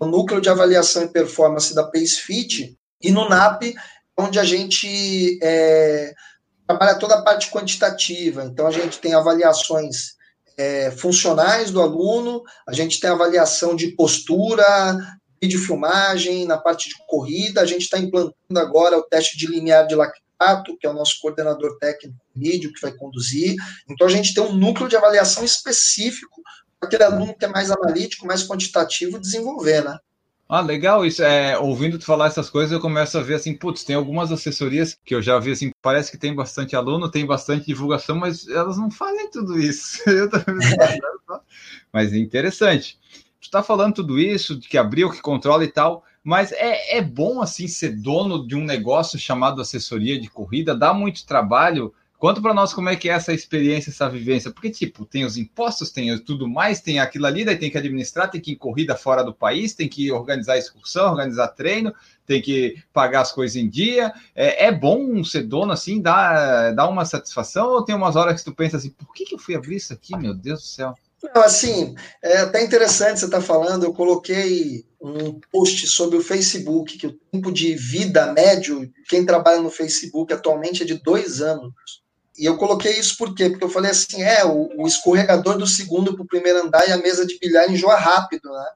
o Núcleo de Avaliação e Performance da PaceFit, e no NAP, onde a gente é, trabalha toda a parte quantitativa, então a gente tem avaliações é, funcionais do aluno, a gente tem avaliação de postura, videofilmagem, na parte de corrida, a gente está implantando agora o teste de linear de lactato, que é o nosso coordenador técnico vídeo que vai conduzir. Então a gente tem um núcleo de avaliação específico para aquele aluno que é mais analítico, mais quantitativo desenvolver, né? Ah, legal isso. É, ouvindo tu falar essas coisas, eu começo a ver assim, putz, tem algumas assessorias que eu já vi assim, parece que tem bastante aluno, tem bastante divulgação, mas elas não fazem tudo isso. mas é interessante tu tá falando tudo isso, de que abriu, que controla e tal, mas é, é bom assim ser dono de um negócio chamado assessoria de corrida, dá muito trabalho. Conta para nós como é que é essa experiência, essa vivência, porque tipo, tem os impostos, tem tudo mais, tem aquilo ali, daí tem que administrar, tem que ir corrida fora do país, tem que organizar excursão, organizar treino, tem que pagar as coisas em dia. É, é bom ser dono assim, dá, dá uma satisfação, ou tem umas horas que tu pensa assim, por que, que eu fui abrir isso aqui, meu Deus do céu? Não, assim, é até interessante você estar tá falando. Eu coloquei um post sobre o Facebook, que o tempo de vida médio, quem trabalha no Facebook atualmente é de dois anos. E eu coloquei isso por quê? Porque eu falei assim: é, o, o escorregador do segundo para o primeiro andar e a mesa de bilhar enjoa rápido, né?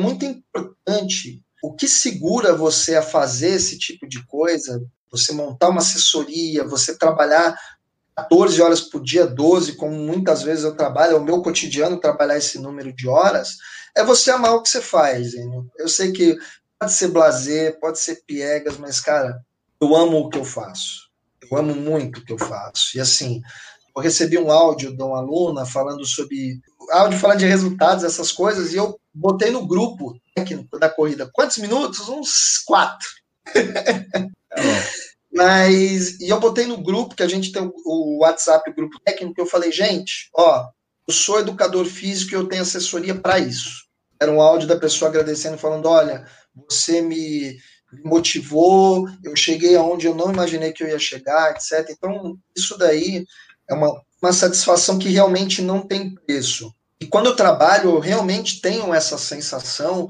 Muito importante. O que segura você a fazer esse tipo de coisa, você montar uma assessoria, você trabalhar 14 horas por dia, 12, como muitas vezes eu trabalho, é o meu cotidiano trabalhar esse número de horas, é você amar o que você faz. Hein? Eu sei que pode ser blazer, pode ser piegas, mas, cara, eu amo o que eu faço. Eu amo muito o que eu faço. E assim, eu recebi um áudio de uma aluna falando sobre. áudio falando de resultados, essas coisas, e eu botei no grupo técnico da corrida. Quantos minutos? Uns quatro. É mas, e eu botei no grupo, que a gente tem o WhatsApp, o grupo técnico, eu falei, gente, ó, eu sou educador físico e eu tenho assessoria para isso. Era um áudio da pessoa agradecendo, falando, olha, você me motivou, eu cheguei aonde eu não imaginei que eu ia chegar, etc. Então, isso daí é uma, uma satisfação que realmente não tem preço. E quando eu trabalho, eu realmente tenho essa sensação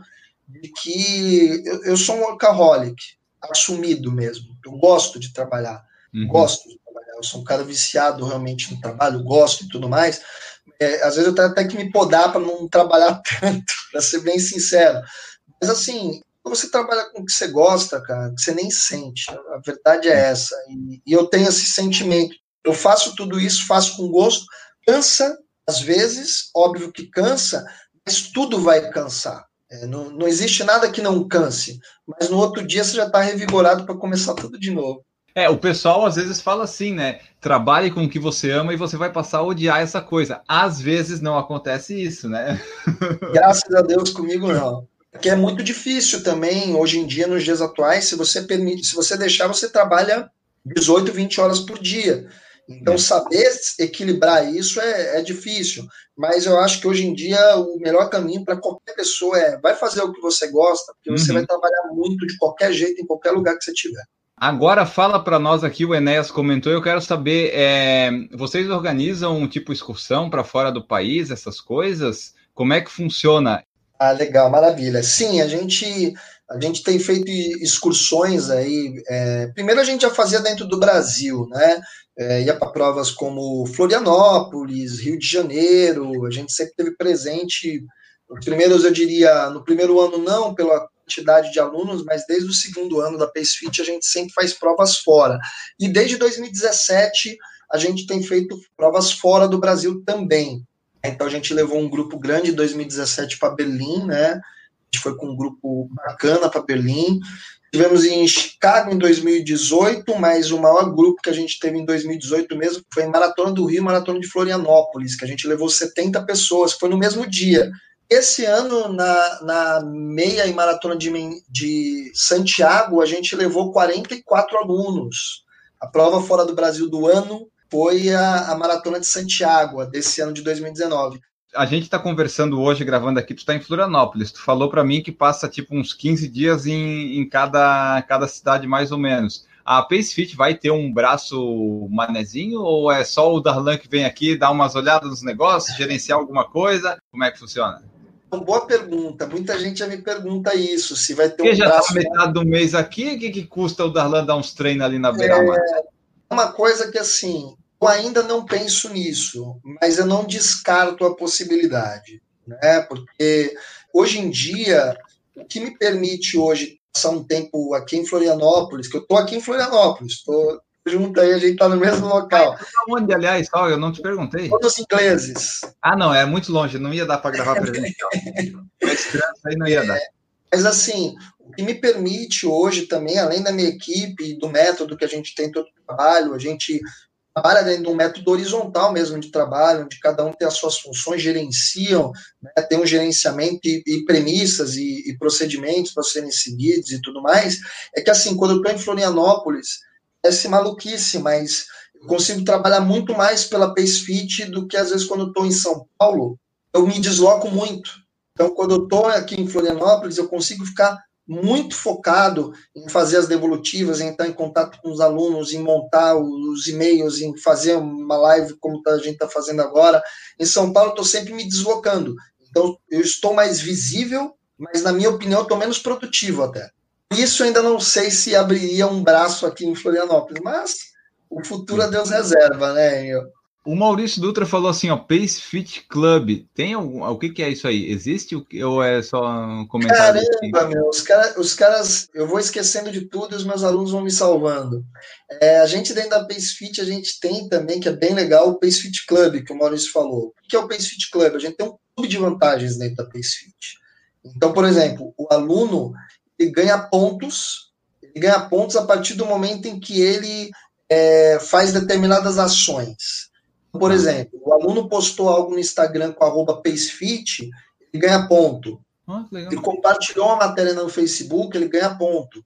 de que eu, eu sou um workaholic assumido mesmo. Eu gosto de trabalhar, uhum. gosto de trabalhar. Eu sou um cara viciado realmente no trabalho, gosto e tudo mais. É, às vezes eu tenho até que me podar para não trabalhar tanto, para ser bem sincero. Mas assim, quando você trabalha com o que você gosta, cara, que você nem sente. A verdade é essa. E, e eu tenho esse sentimento. Eu faço tudo isso, faço com gosto. Cansa, às vezes, óbvio que cansa, mas tudo vai cansar. É, não, não existe nada que não canse, mas no outro dia você já está revigorado para começar tudo de novo. É, o pessoal às vezes fala assim, né? Trabalhe com o que você ama e você vai passar a odiar essa coisa. Às vezes não acontece isso, né? Graças a Deus comigo não. Porque é muito difícil também, hoje em dia, nos dias atuais, se você permite, se você deixar, você trabalha 18, 20 horas por dia. Então, é. saber equilibrar isso é, é, difícil. Mas eu acho que hoje em dia o melhor caminho para qualquer pessoa é vai fazer o que você gosta, porque uhum. você vai trabalhar muito de qualquer jeito, em qualquer lugar que você tiver. Agora fala para nós aqui, o Enéas comentou, eu quero saber, é, vocês organizam um tipo excursão para fora do país, essas coisas? Como é que funciona? Ah, legal, maravilha. Sim, a gente a gente tem feito excursões aí. É, primeiro a gente já fazia dentro do Brasil, né? É, ia para provas como Florianópolis, Rio de Janeiro. A gente sempre teve presente. Os primeiros, eu diria, no primeiro ano não, pela quantidade de alunos, mas desde o segundo ano da PaceFit a gente sempre faz provas fora. E desde 2017 a gente tem feito provas fora do Brasil também. Então a gente levou um grupo grande em 2017 para Berlim, né? Gente foi com um grupo bacana para Berlim. Tivemos em Chicago em 2018, mas o maior grupo que a gente teve em 2018 mesmo foi em Maratona do Rio, Maratona de Florianópolis, que a gente levou 70 pessoas, foi no mesmo dia. Esse ano, na, na meia e maratona de, de Santiago, a gente levou 44 alunos. A prova fora do Brasil do ano foi a, a Maratona de Santiago, desse ano de 2019. A gente está conversando hoje, gravando aqui, tu está em Florianópolis. Tu falou para mim que passa tipo uns 15 dias em, em cada, cada cidade, mais ou menos. A Pace Fit vai ter um braço manezinho ou é só o Darlan que vem aqui dar umas olhadas nos negócios, gerenciar alguma coisa? Como é que funciona? Uma boa pergunta. Muita gente já me pergunta isso, se vai ter Porque um já braço... já metade do mês aqui, o que, que custa o Darlan dar uns treinos ali na beira-mar? É, uma coisa que, assim, eu ainda não penso nisso, mas eu não descarto a possibilidade, né? Porque hoje em dia, o que me permite hoje passar um tempo aqui em Florianópolis, que eu estou aqui em Florianópolis, estou junto aí, a gente está no mesmo local. Tá onde, aliás, só, eu não te perguntei. Todos ingleses. Ah, não, é muito longe, não ia dar para gravar presencial. Esse aí não ia dar. Mas assim, o que me permite hoje também, além da minha equipe, do método que a gente tem todo o trabalho, a gente trabalha dentro de um método horizontal mesmo de trabalho, onde cada um tem as suas funções, gerenciam, né, tem um gerenciamento e, e premissas e, e procedimentos para serem seguidos e tudo mais, é que assim, quando eu estou em Florianópolis, se maluquice, mas eu consigo trabalhar muito mais pela Pace Fit do que às vezes quando estou em São Paulo, eu me desloco muito. Então, quando eu estou aqui em Florianópolis, eu consigo ficar muito focado em fazer as devolutivas, em estar em contato com os alunos, em montar os e-mails, em fazer uma live como a gente está fazendo agora. Em São Paulo, estou sempre me deslocando. Então, eu estou mais visível, mas, na minha opinião, estou menos produtivo até. Isso ainda não sei se abriria um braço aqui em Florianópolis, mas o futuro a Deus reserva, né? Eu, o Maurício Dutra falou assim, ó, Pace Fit Club. Tem algum, o que, que é isso aí? Existe ou é só um comentário? Caramba, meu, os, cara, os caras, eu vou esquecendo de tudo e os meus alunos vão me salvando. É, a gente dentro da Pace Fit, a gente tem também, que é bem legal, o Pace Fit Club, que o Maurício falou. O que é o Pace Fit Club? A gente tem um clube de vantagens dentro da Pace Fit. Então, por exemplo, o aluno ele ganha pontos, ele ganha pontos a partir do momento em que ele é, faz determinadas ações. Por exemplo, o aluno postou algo no Instagram com arroba PaceFit, ele ganha ponto. Ah, ele compartilhou uma matéria no Facebook, ele ganha ponto.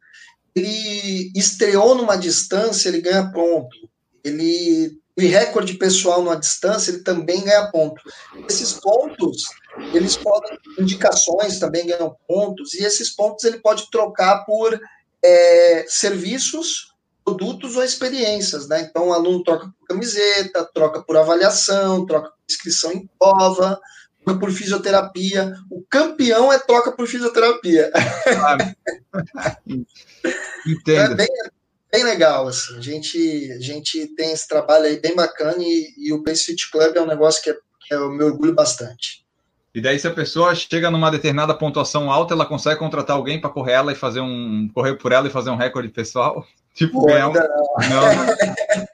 Ele estreou numa distância, ele ganha ponto. Ele teve recorde pessoal numa distância, ele também ganha ponto. Esses pontos, eles podem, indicações também ganham pontos, e esses pontos ele pode trocar por é, serviços produtos ou experiências, né? Então, o aluno troca por camiseta, troca por avaliação, troca por inscrição em prova, troca por fisioterapia. O campeão é troca por fisioterapia. Entendo. É bem, bem legal, assim. A gente, a gente tem esse trabalho aí bem bacana e, e o Pace Fit Club é um negócio que, é, que eu me orgulho bastante. E daí, se a pessoa chega numa determinada pontuação alta, ela consegue contratar alguém para correr ela e fazer um. correr por ela e fazer um recorde pessoal? Tipo, Pô, ainda um. não. Não,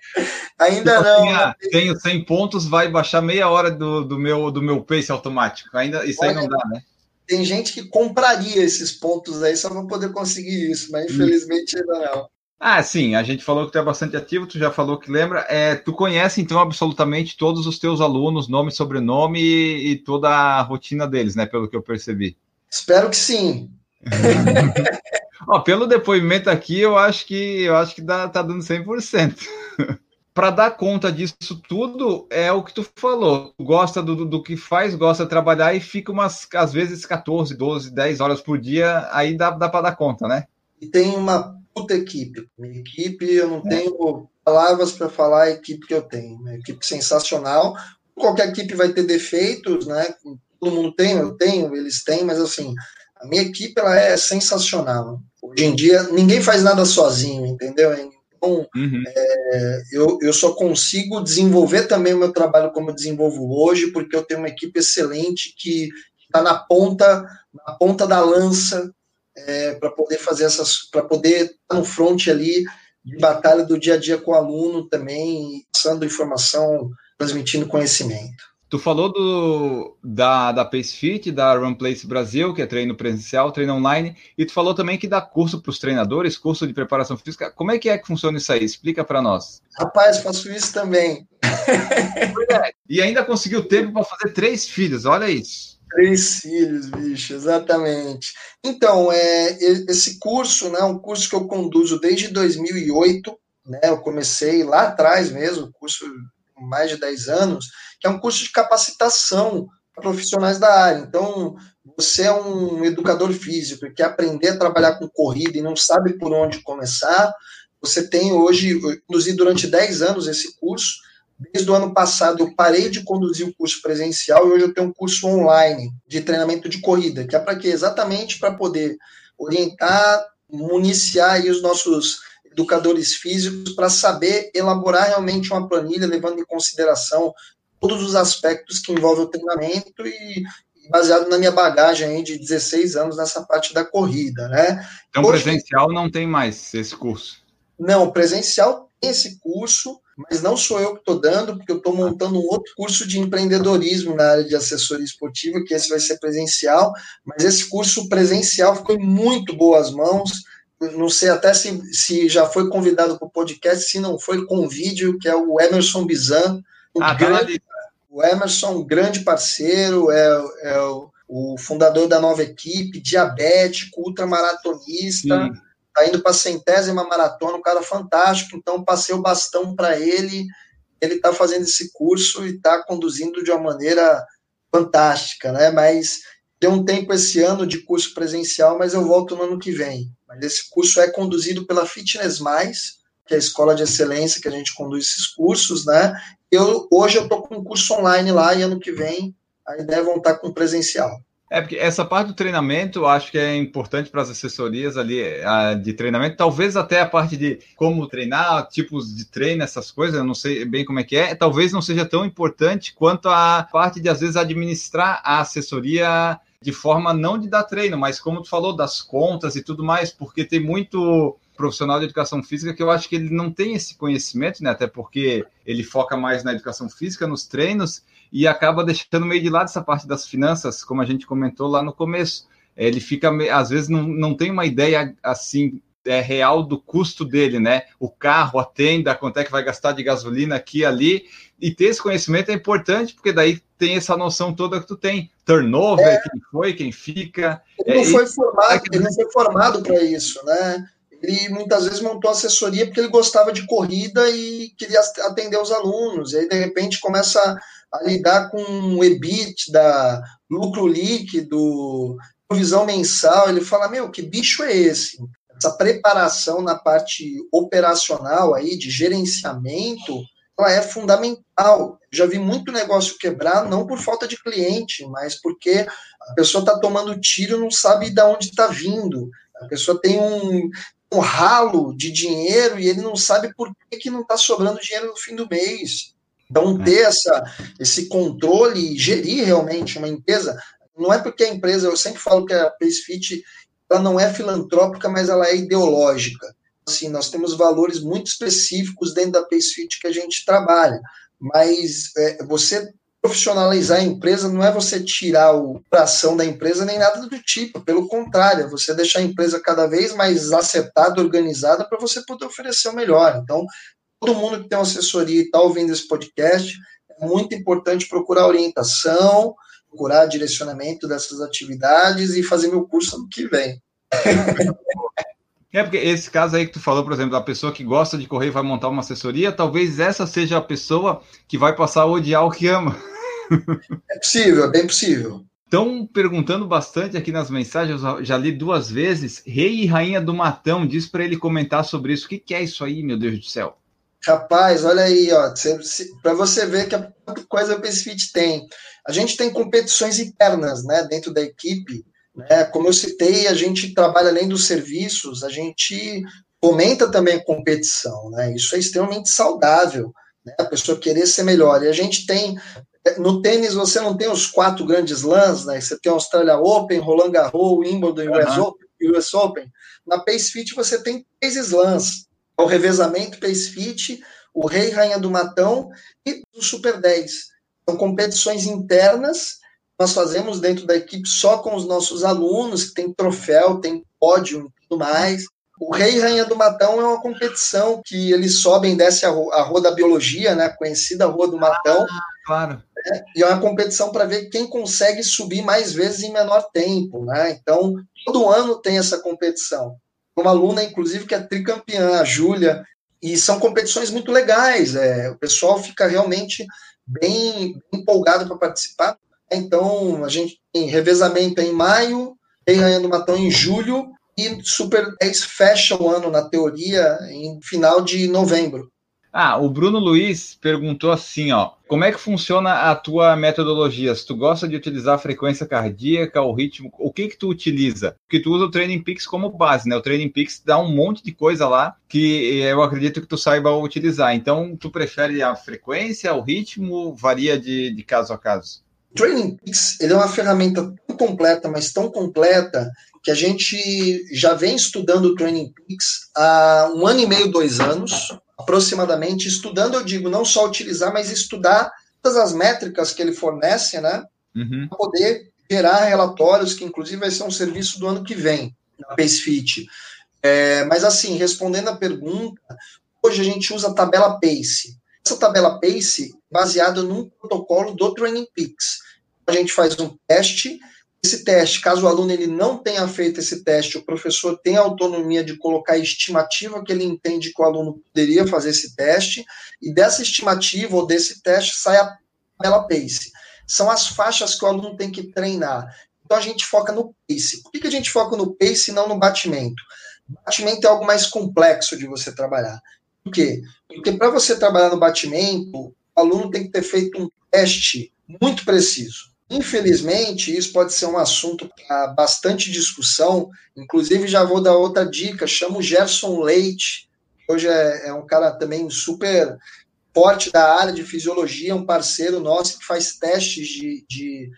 Ainda tipo não. assim, ah, tenho 100 pontos, vai baixar meia hora do, do, meu, do meu pace automático. Ainda, isso aí Olha, não dá, né? Tem gente que compraria esses pontos aí só para poder conseguir isso, mas infelizmente ainda não. Ah, sim, a gente falou que tu é bastante ativo, tu já falou que lembra. É, tu conhece, então, absolutamente todos os teus alunos, nome, sobrenome e, e toda a rotina deles, né? Pelo que eu percebi. Espero que sim. Ó, pelo depoimento aqui, eu acho que eu acho que dá, tá dando 100%. Para dar conta disso tudo, é o que tu falou. Gosta do, do que faz, gosta de trabalhar e fica umas, às vezes, 14, 12, 10 horas por dia, aí dá, dá para dar conta, né? E tem uma puta equipe. Minha equipe, eu não tenho palavras para falar a equipe que eu tenho. Uma equipe sensacional. Qualquer equipe vai ter defeitos, né? Todo mundo tem, eu tenho, eles têm, mas assim, a minha equipe ela é sensacional. Hoje em dia, ninguém faz nada sozinho, entendeu? Então, Uhum. é, eu, eu só consigo desenvolver também o meu trabalho como eu desenvolvo hoje, porque eu tenho uma equipe excelente que está na ponta, na ponta da lança é, para poder fazer essas, para poder estar no front ali de batalha do dia a dia com o aluno também, passando informação, transmitindo conhecimento. Tu falou do, da, da Pace Fit, da Run Place Brasil, que é treino presencial, treino online, e tu falou também que dá curso para os treinadores, curso de preparação física. Como é que é que funciona isso aí? Explica para nós. Rapaz, faço isso também. E ainda conseguiu tempo para fazer três filhos, olha isso. Três filhos, bicho, exatamente. Então, é, esse curso, né, um curso que eu conduzo desde 2008, né, eu comecei lá atrás mesmo, curso mais de 10 anos, que é um curso de capacitação para profissionais da área. Então, você é um educador físico e quer aprender a trabalhar com corrida e não sabe por onde começar, você tem hoje, eu conduzi durante 10 anos esse curso, Desde o ano passado eu parei de conduzir o curso presencial e hoje eu tenho um curso online de treinamento de corrida, que é para quê? Exatamente para poder orientar, municiar os nossos educadores físicos para saber elaborar realmente uma planilha, levando em consideração todos os aspectos que envolvem o treinamento e baseado na minha bagagem aí de 16 anos nessa parte da corrida, né? Então, hoje, presencial não tem mais esse curso? Não, presencial tem esse curso, mas não sou eu que estou dando, porque eu estou montando um outro curso de empreendedorismo na área de assessoria esportiva, que esse vai ser presencial, mas esse curso presencial ficou em muito boas mãos. Não sei até se, se já foi convidado para o podcast, se não foi, com vídeo, que é o Emerson Bizan. Ah, grande, tá o Emerson, um grande parceiro, é, é o, o, fundador da nova equipe, diabético, ultramaratonista. Sim tá indo para a centésima maratona, um cara fantástico, então passei o bastão para ele, ele está fazendo esse curso e está conduzindo de uma maneira fantástica, né? Mas deu um tempo esse ano de curso presencial, mas eu volto no ano que vem. Mas esse curso é conduzido pela Fitness Mais, que é a escola de excelência que a gente conduz esses cursos, né? Eu hoje eu estou com um curso online lá e ano que vem a ideia é voltar com presencial. É, porque essa parte do treinamento eu acho que é importante para as assessorias ali de treinamento, talvez até a parte de como treinar, tipos de treino, essas coisas, eu não sei bem como é que é, talvez não seja tão importante quanto a parte de, às vezes, administrar a assessoria de forma não de dar treino, mas como tu falou, das contas e tudo mais, porque tem muito profissional de educação física que eu acho que ele não tem esse conhecimento, né? Até porque ele foca mais na educação física, nos treinos, e acaba deixando meio de lado essa parte das finanças, como a gente comentou lá no começo. Ele fica, às vezes, não, não tem uma ideia assim é, real do custo dele, né? O carro, a tenda, quanto é que vai gastar de gasolina aqui e ali. E ter esse conhecimento é importante, porque daí tem essa noção toda que tu tem. Turnover, é. quem foi, quem fica. Ele não, é, foi, formado, ele não foi formado para isso, né? Ele muitas vezes montou assessoria porque ele gostava de corrida e queria atender os alunos. E aí, de repente, começa a lidar com o EBIT, da lucro líquido, provisão mensal. Ele fala: Meu, que bicho é esse? Essa preparação na parte operacional aí, de gerenciamento, ela é fundamental. Já vi muito negócio quebrar, não por falta de cliente, mas porque a pessoa está tomando tiro e não sabe de onde está vindo. A pessoa tem um, um ralo de dinheiro e ele não sabe por que, que não está sobrando dinheiro no fim do mês. Então, é. ter essa, esse controle e gerir realmente uma empresa, não é porque a empresa, eu sempre falo que a PaceFit ela não é filantrópica, mas ela é ideológica. Assim, nós temos valores muito específicos dentro da PaceFit que a gente trabalha, mas é, você profissionalizar a empresa não é você tirar o coração da empresa nem nada do tipo, pelo contrário, é você deixar a empresa cada vez mais acertada, organizada para você poder oferecer o melhor. Então, todo mundo que tem uma assessoria e está ouvindo esse podcast, é muito importante procurar orientação, procurar direcionamento dessas atividades e fazer meu curso ano que vem. É porque esse caso aí que tu falou, por exemplo, da pessoa que gosta de correr e vai montar uma assessoria, talvez essa seja a pessoa que vai passar a odiar o que ama. É possível, é bem possível. Estão perguntando bastante aqui nas mensagens, eu já li duas vezes. Rei e Rainha do Matão, diz para ele comentar sobre isso. O que, que, é isso aí, meu Deus do céu? Rapaz, olha aí, ó, para você ver que a coisa o PaceFit tem. A gente tem competições internas, né, dentro da equipe, né? Como eu citei, a gente trabalha além dos serviços, a gente fomenta também a competição, né? Isso é extremamente saudável, né? A pessoa querer ser melhor. E a gente tem no tênis você não tem os quatro grandes lãs, né? Você tem Australia Open, Roland Garros, Wimbledon, US, uhum. Open, US Open. Na Pace Fit você tem três slams. É o revezamento Pace Fit, o Rei Rainha do Matão e o Super 10. São competições internas nós fazemos dentro da equipe só com os nossos alunos, que tem troféu, tem pódio e tudo mais. O Rei e Rainha do Matão é uma competição que eles sobem e descem a, a Rua da Biologia, né, conhecida Rua do Matão. Ah, claro. Né, e é uma competição para ver quem consegue subir mais vezes em menor tempo. Né? Então, todo ano tem essa competição. Uma aluna, inclusive, que é tricampeã, a Júlia, e são competições muito legais. É, o pessoal fica realmente bem empolgado para participar. Então, a gente tem revezamento em maio, tem Rainha do Matão em julho, e Super 10 fecha o ano, na teoria, em final de novembro. Ah, o Bruno Luiz perguntou assim, ó, como é que funciona a tua metodologia? Se tu gosta de utilizar a frequência cardíaca, o ritmo, o que que tu utiliza? Porque tu usa o Training Peaks como base, né? O Training Peaks dá um monte de coisa lá que eu acredito que tu saiba utilizar. Então, tu prefere a frequência, o ritmo, varia de, de caso a caso? Training Peaks ele é uma ferramenta tão completa, mas tão completa, que a gente já vem estudando o Training Peaks há um ano e meio, dois anos, aproximadamente, estudando, eu digo, não só utilizar, mas estudar todas as métricas que ele fornece, né, uhum. para poder gerar relatórios, que inclusive vai ser um serviço do ano que vem, na PaceFit. É, mas assim, respondendo a pergunta, hoje a gente usa a tabela Pace. Essa tabela Pace baseada num protocolo do Training Peaks. A gente faz um teste. Esse teste, caso o aluno ele não tenha feito esse teste, o professor tem a autonomia de colocar a estimativa que ele entende que o aluno poderia fazer esse teste, e dessa estimativa ou desse teste sai a tabela PACE. São as faixas que o aluno tem que treinar. Então a gente foca no PACE. Por que, que a gente foca no PACE e não no batimento? Batimento é algo mais complexo de você trabalhar. Por quê? Porque para você trabalhar no batimento, aluno tem que ter feito um teste muito preciso. Infelizmente, isso pode ser um assunto para bastante discussão. Inclusive, já vou dar outra dica: chamo Gerson Leite, hoje é, é um cara também super forte da área de fisiologia, um parceiro nosso que faz testes de, de,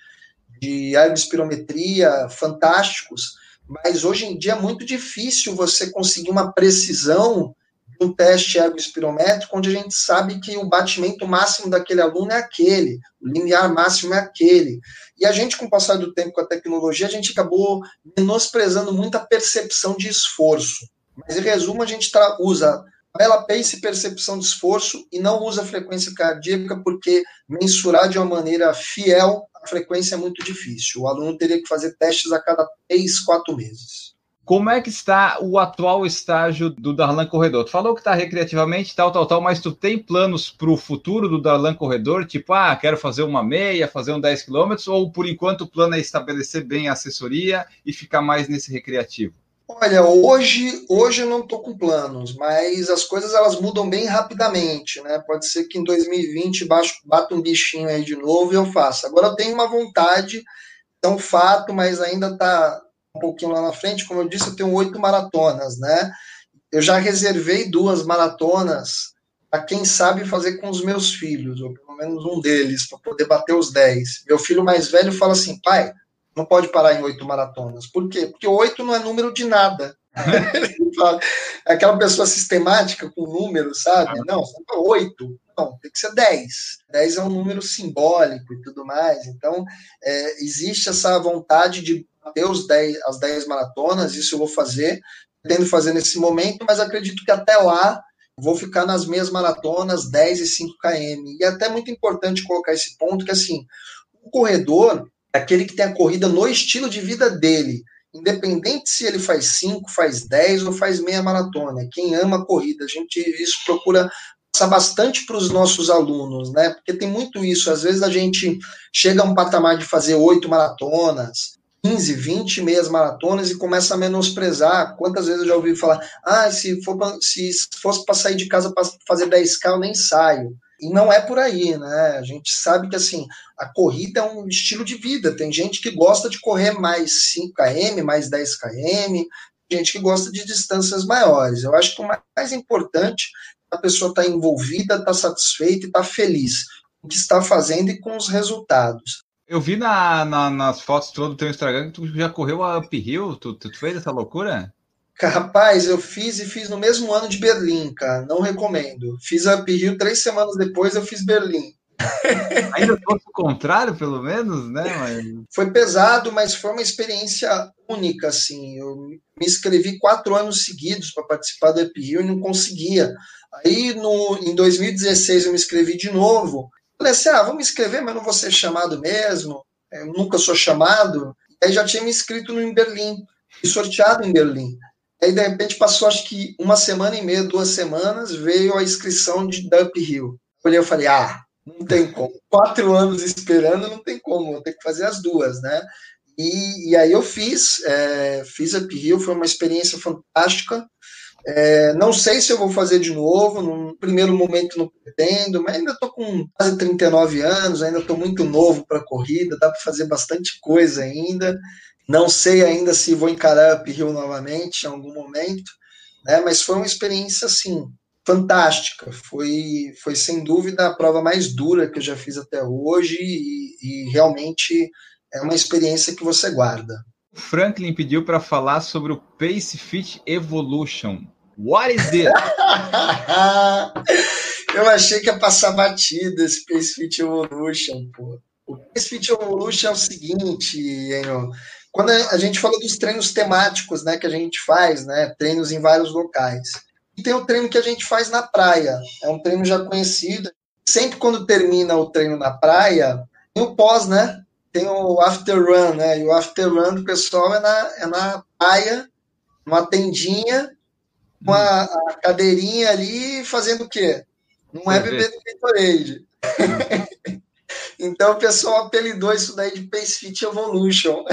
de aerospirometria fantásticos. Mas hoje em dia é muito difícil você conseguir uma precisão um teste ergospirométrico, onde a gente sabe que o batimento máximo daquele aluno é aquele, o limiar máximo é aquele. E a gente, com o passar do tempo com a tecnologia, a gente acabou menosprezando muito a percepção de esforço. Mas, em resumo, a gente usa tabela pace e percepção de esforço e não usa frequência cardíaca, porque mensurar de uma maneira fiel a frequência é muito difícil. O aluno teria que fazer testes a cada três, quatro meses. Como é que está o atual estágio do Darlan Corredor? Tu falou que está recreativamente, tal, tal, tal, mas tu tem planos para o futuro do Darlan Corredor? Tipo, ah, quero fazer uma meia, fazer um 10 quilômetros, ou por enquanto o plano é estabelecer bem a assessoria e ficar mais nesse recreativo? Olha, hoje, hoje eu não estou com planos, mas as coisas elas mudam bem rapidamente, né? Pode ser que em 2020 bata um bichinho aí de novo e eu faça. Agora eu tenho uma vontade, é um fato, mas ainda está um pouquinho lá na frente, como eu disse, eu tenho oito maratonas, né? eu já reservei duas maratonas para quem sabe fazer com os meus filhos, ou pelo menos um deles, para poder bater os 10. Meu filho mais velho fala assim, pai, não pode parar em oito maratonas. Por quê? Porque oito não é número de nada. Aquela pessoa sistemática com números, sabe? Não, oito. Não, tem que ser dez. Dez é um número simbólico e tudo mais. Então, é, existe essa vontade de bater os dez, as dez maratonas, isso eu vou fazer, pretendo fazer nesse momento, mas acredito que até lá vou ficar nas meias maratonas 10 e 5 km. E é até muito importante colocar esse ponto que assim, o corredor é aquele que tem a corrida no estilo de vida dele, independente se ele faz 5, faz 10 ou faz meia maratona. Quem ama a corrida, a gente isso procura passar bastante para os nossos alunos, né? Porque tem muito isso. Às vezes a gente chega a um patamar de fazer oito maratonas, 15, 20 meias maratonas e começa a menosprezar. Quantas vezes eu já ouvi falar, ah, se, for se fosse para sair de casa para fazer 10K, eu nem saio. E não é por aí, né? A gente sabe que assim, a corrida é um estilo de vida. Tem gente que gosta de correr mais 5 km, mais 10 km, gente que gosta de distâncias maiores. Eu acho que o mais importante é a pessoa estar tá envolvida, estar tá satisfeita e estar tá feliz com o que está fazendo e com os resultados. Eu vi na, na, nas fotos todas do teu Instagram que tu já correu a Uphill, tu, tu, tu fez essa loucura? Rapaz, eu fiz e fiz no mesmo ano de Berlim, cara. Não recomendo. Fiz a Uphill três semanas depois, eu fiz Berlim. Ainda fosse o contrário, pelo menos, né? Mas... Foi pesado, mas foi uma experiência única, assim. Eu me inscrevi quatro anos seguidos para participar do Uphill e não conseguia. Aí, no, em 2016, eu me inscrevi de novo Falei assim, ah, vou me inscrever, mas não vou ser chamado mesmo. Eu nunca sou chamado. Aí já tinha me inscrito no em Berlim, e sorteado em Berlim. Aí, de repente, passou acho que uma semana e meia, duas semanas, veio a inscrição de Dump Hill. Eu falei, ah, não tem como. Quatro anos esperando, não tem como, vou ter que fazer as duas, né? E, e aí eu fiz, é, fiz Up Hill, foi uma experiência fantástica. É, não sei se eu vou fazer de novo, no primeiro momento não pretendo, mas ainda estou com quase 39 anos, ainda estou muito novo para corrida, dá para fazer bastante coisa ainda. Não sei ainda se vou encarar uphill novamente em algum momento, né, mas foi uma experiência assim fantástica. Foi, foi sem dúvida a prova mais dura que eu já fiz até hoje e, e realmente é uma experiência que você guarda. Franklin pediu para falar sobre o Pace Fit Evolution. What is it? Eu achei que ia passar batida esse Pace Fit Evolution, pô. O Pace Fit Evolution é o seguinte, Enio, quando a gente fala dos treinos temáticos, né, que a gente faz, né, treinos em vários locais. E tem o treino que a gente faz na praia. É um treino já conhecido. Sempre quando termina o treino na praia, tem o pós, né? Tem o after run, né? E o after run do pessoal é na, é na praia, numa tendinha, com a, a cadeirinha ali, fazendo o quê? Não é beber do Gatorade. então o pessoal apelidou isso daí de Pace Fit Evolution.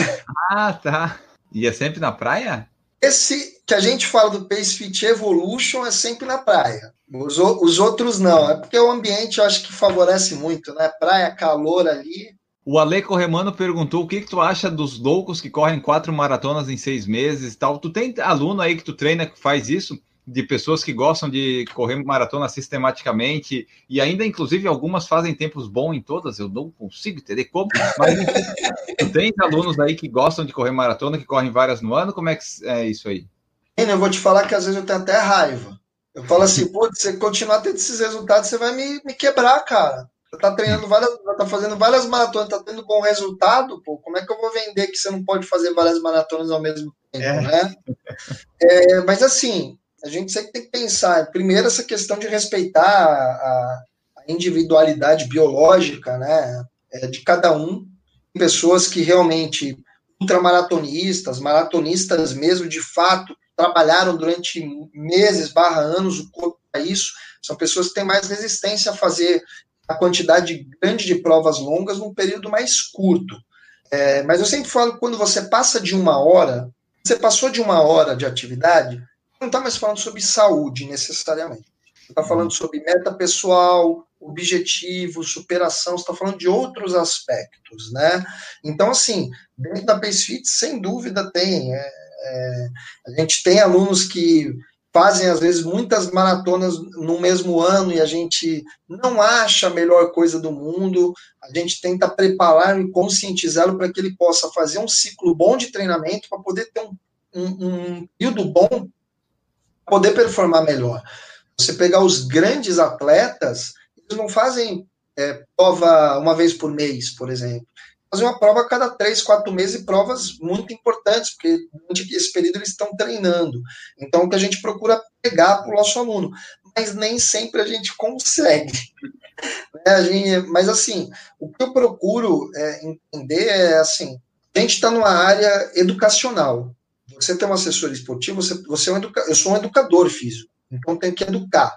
Ah, tá. E é sempre na praia? Esse que a gente fala do Pace Fit Evolution é sempre na praia. Os, os outros não. É porque o ambiente eu acho que favorece muito, né? Praia, calor ali. O Ale Corremano perguntou o que, que tu acha dos loucos que correm quatro maratonas em seis meses e tal. Tu tem aluno aí que tu treina que faz isso? De pessoas que gostam de correr maratona sistematicamente e ainda, inclusive, algumas fazem tempos bons em todas. Eu não consigo entender como, mas tu tem alunos aí que gostam de correr maratona, que correm várias no ano. Como é que é isso aí? Eu vou te falar que às vezes eu tenho até raiva. Eu falo assim, pô, se você continuar tendo esses resultados, você vai me, me quebrar, cara tá treinando várias, tá fazendo várias maratonas, tá tendo bom resultado, pô, como é que eu vou vender que você não pode fazer várias maratonas ao mesmo tempo, é. né? É, mas assim, a gente sempre tem que pensar, primeiro essa questão de respeitar a, a individualidade biológica, né, é, de cada um, pessoas que realmente ultramaratonistas, maratonistas mesmo, de fato, trabalharam durante meses, barra anos, o corpo para isso, são pessoas que têm mais resistência a fazer a quantidade grande de provas longas num período mais curto. É, mas eu sempre falo que quando você passa de uma hora, você passou de uma hora de atividade, não está mais falando sobre saúde necessariamente. Você está falando sobre meta pessoal, objetivo, superação, você está falando de outros aspectos, né? Então, assim, dentro da PaceFit, sem dúvida tem. É, é, a gente tem alunos que fazem, às vezes, muitas maratonas no mesmo ano e a gente não acha a melhor coisa do mundo. A gente tenta preparar e conscientizá-lo para que ele possa fazer um ciclo bom de treinamento para poder ter um, um, um período bom, poder performar melhor. Você pegar os grandes atletas, eles não fazem é, prova uma vez por mês, por exemplo fazer uma prova a cada três, quatro meses e provas muito importantes, porque durante esse período eles estão treinando. Então, o que a gente procura pegar para o nosso aluno, mas nem sempre a gente consegue. Né, a gente, mas, assim, o que eu procuro é, entender é assim: a gente está numa área educacional. Você tem um assessor esportivo, você, você é um educa, eu sou um educador físico, então tem que educar.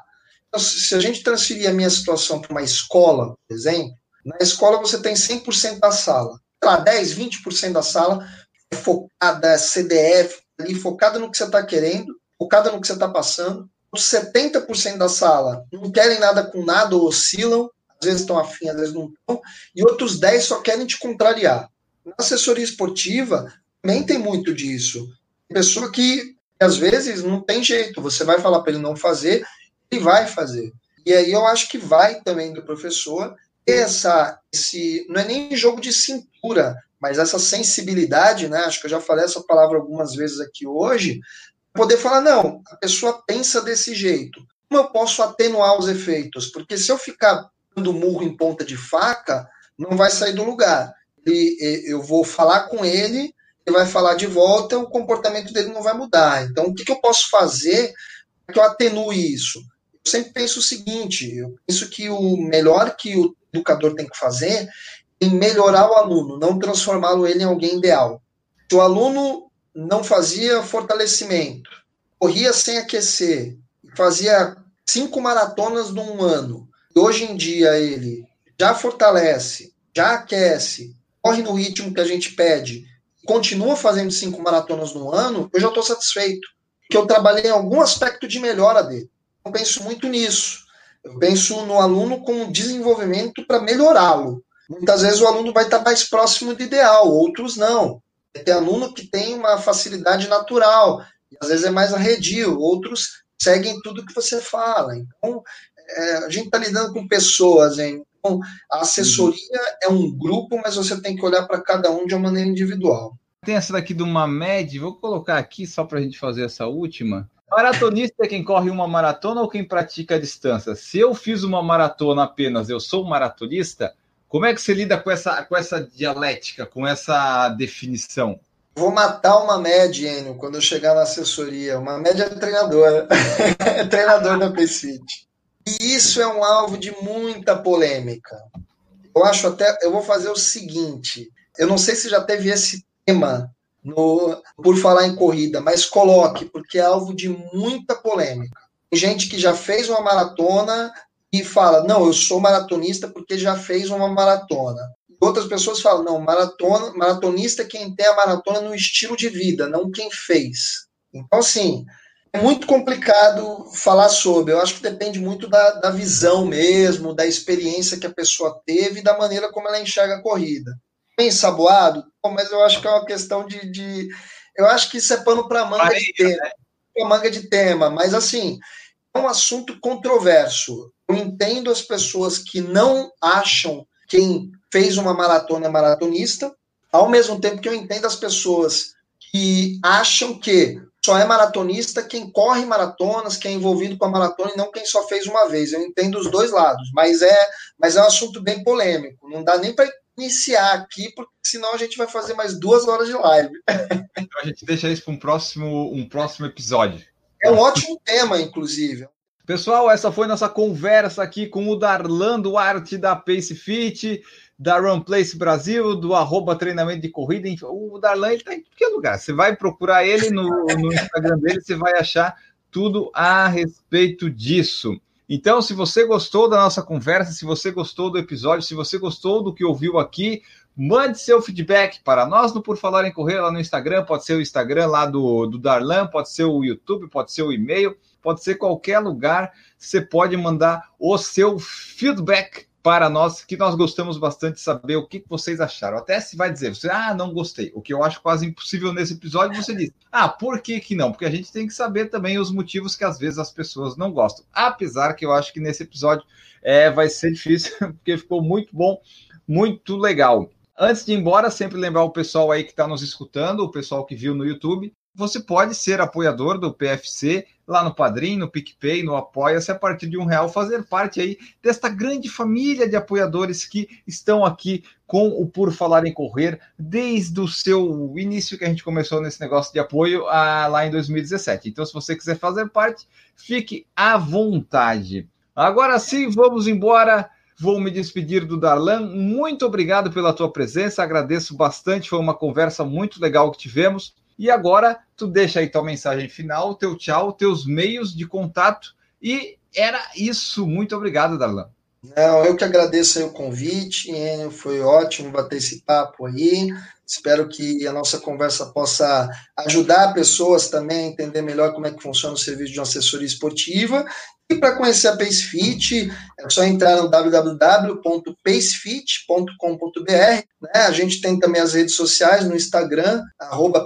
Então, se a gente transferir a minha situação para uma escola, por exemplo, na escola você tem 100% da sala. Lá, 10, 20% da sala é focada, CDF, ali, focada no que você está querendo, focada no que você está passando. Os 70% da sala não querem nada com nada, ou oscilam, às vezes estão afim, às vezes não estão, e outros 10 só querem te contrariar. Na assessoria esportiva, também tem muito disso. Pessoa que, às vezes, não tem jeito, você vai falar para ele não fazer, ele vai fazer. E aí eu acho que vai também do professor essa, esse, não é nem jogo de cintura, mas essa sensibilidade, né? Acho que eu já falei essa palavra algumas vezes aqui hoje, poder falar, não, a pessoa pensa desse jeito. Como eu posso atenuar os efeitos? Porque se eu ficar dando murro em ponta de faca, não vai sair do lugar. E, eu vou falar com ele, ele vai falar de volta, o comportamento dele não vai mudar. Então, o que, eu posso fazer para que eu atenue isso? Eu sempre penso o seguinte: eu penso que o melhor que o educador tem que fazer em melhorar o aluno, não transformá-lo ele em alguém ideal. Se o aluno não fazia fortalecimento, corria sem aquecer, fazia cinco maratonas num ano, e hoje em dia ele já fortalece, já aquece, corre no ritmo que a gente pede, continua fazendo cinco maratonas no ano, eu já estou satisfeito. Porque eu trabalhei em algum aspecto de melhora dele. Eu penso muito nisso. Eu penso no aluno com desenvolvimento para melhorá-lo. Muitas vezes o aluno vai estar mais próximo do ideal, outros não. Tem aluno que tem uma facilidade natural, e às vezes é mais arredio, outros seguem tudo que você fala. Então, é, a gente está lidando com pessoas, hein? Então, a assessoria é um grupo, mas você tem que olhar para cada um de uma maneira individual. Tem essa daqui de uma média, vou colocar aqui só para a gente fazer essa última. Maratonista é quem corre uma maratona ou quem pratica a distância? Se eu fiz uma maratona apenas, eu sou maratonista, como é que você lida com essa, com essa dialética, com essa definição? Vou matar uma média, Enio, quando eu chegar na assessoria. Uma média é treinador. é treinador da PCIT. E isso é um alvo de muita polêmica. Eu acho até. Eu vou fazer o seguinte: eu não sei se já teve esse tema no, por falar em corrida, mas coloque, porque é alvo de muita polêmica. Tem gente que já fez uma maratona e fala, não, eu sou maratonista porque já fez uma maratona. Outras pessoas falam, não, maratona, maratonista é quem tem a maratona no estilo de vida, não quem fez. Então, assim, é muito complicado falar sobre. Eu acho que depende muito da, da visão mesmo, da experiência que a pessoa teve e da maneira como ela enxerga a corrida ensaboado, mas eu acho que é uma questão de. de eu acho que isso é pano para manga de tema. Né? manga de tema, mas assim, é um assunto controverso. Eu entendo as pessoas que não acham quem fez uma maratona é maratonista, ao mesmo tempo que eu entendo as pessoas que acham que só é maratonista quem corre maratonas, quem é envolvido com a maratona e não quem só fez uma vez. Eu entendo os dois lados, mas é, mas é um assunto bem polêmico. Não dá nem para iniciar aqui, porque senão a gente vai fazer mais duas horas de live. Então a gente deixa isso para um próximo, um próximo episódio. É um ótimo tema, inclusive. Pessoal, essa foi nossa conversa aqui com o Darlan Duarte da Pace Fit, da Run Place Brasil, do arroba treinamento de corrida. O Darlan está em qualquer lugar. Você vai procurar ele no, no Instagram dele, você vai achar tudo a respeito disso. Então, se você gostou da nossa conversa, se você gostou do episódio, se você gostou do que ouviu aqui, mande seu feedback para nós no Por Falar em Correr lá no Instagram. Pode ser o Instagram lá do, do Darlan, pode ser o YouTube, pode ser o e-mail, pode ser qualquer lugar. Você pode mandar o seu feedback para nós, que nós gostamos bastante de saber o que vocês acharam. Até se vai dizer, você, ah, não gostei. O que eu acho quase impossível nesse episódio, você diz, ah, por que que não? Porque a gente tem que saber também os motivos que às vezes as pessoas não gostam. Apesar que eu acho que nesse episódio é, vai ser difícil, porque ficou muito bom, muito legal. Antes de ir embora, sempre lembrar o pessoal aí que está nos escutando, o pessoal que viu no YouTube, você pode ser apoiador do PFC lá no Padrim, no PicPay, no Apoia-se, a partir de um real, fazer parte aí desta grande família de apoiadores que estão aqui com o Por Falar em Correr, desde o seu início que a gente começou nesse negócio de apoio a, lá em 2017. Então, se você quiser fazer parte, fique à vontade. Agora sim, vamos embora. Vou me despedir do Darlan. Muito obrigado pela tua presença, agradeço bastante. Foi uma conversa muito legal que tivemos. E agora tu deixa aí tua mensagem final, teu tchau, teus meios de contato. E era isso. Muito obrigado, Darlan. Não, eu que agradeço o convite, foi ótimo bater esse papo aí. Espero que a nossa conversa possa ajudar pessoas também a entender melhor como é que funciona o serviço de uma assessoria esportiva. E para conhecer a PaceFit, é só entrar no www.pacefit.com.br. Né? A gente tem também as redes sociais no Instagram,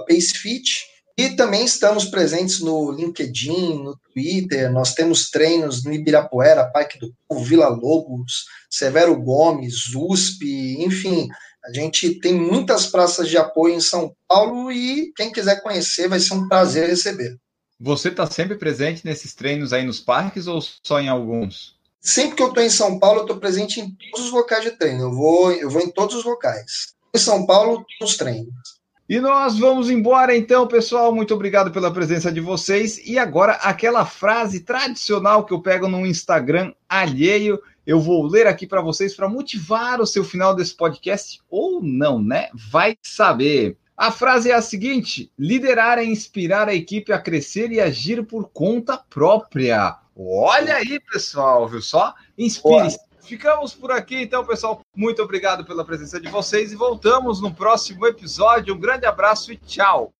PaceFit. E também estamos presentes no LinkedIn, no Twitter, nós temos treinos no Ibirapuera, Parque do Povo, Vila Lobos, Severo Gomes, USP, enfim, a gente tem muitas praças de apoio em São Paulo e quem quiser conhecer vai ser um prazer receber. Você está sempre presente nesses treinos aí nos parques ou só em alguns? Sempre que eu estou em São Paulo, eu estou presente em todos os locais de treino. Eu vou, eu vou em todos os locais. Em São Paulo, nos treinos. E nós vamos embora então, pessoal. Muito obrigado pela presença de vocês. E agora, aquela frase tradicional que eu pego no Instagram alheio, eu vou ler aqui para vocês para motivar o seu final desse podcast ou não, né? Vai saber. A frase é a seguinte: liderar é inspirar a equipe a crescer e agir por conta própria. Olha aí, pessoal, viu só? Inspire-se Ficamos por aqui, então, pessoal. Muito obrigado pela presença de vocês e voltamos no próximo episódio. Um grande abraço e tchau.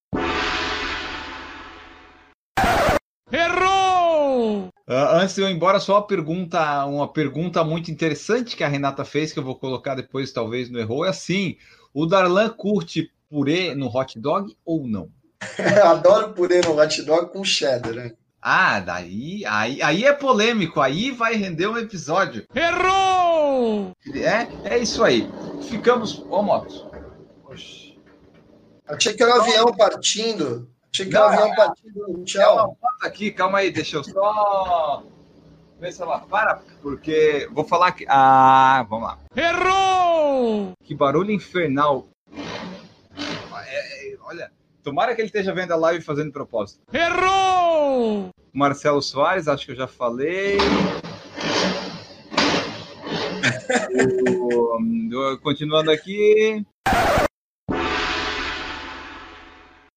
Errou! Uh, antes de eu ir embora, só uma pergunta, uma pergunta muito interessante que a Renata fez, que eu vou colocar depois, talvez, no Errou. É assim: o Darlan curte purê no hot dog ou não? Adoro purê no hot dog com cheddar, né? Ah, daí aí, aí é polêmico, aí vai render um episódio. Errou! É, é isso aí. Ficamos. Ó, moto. Achei que era um avião partindo. Achei que era um avião é, partindo. Tchau. Calma, aqui, calma aí, deixa eu só ver se ela para, porque vou falar que. Ah, vamos lá. Errou! Que barulho infernal. É, é, olha. Tomara que ele esteja vendo a live fazendo propósito. Errou! Marcelo Soares, acho que eu já falei. Continuando aqui.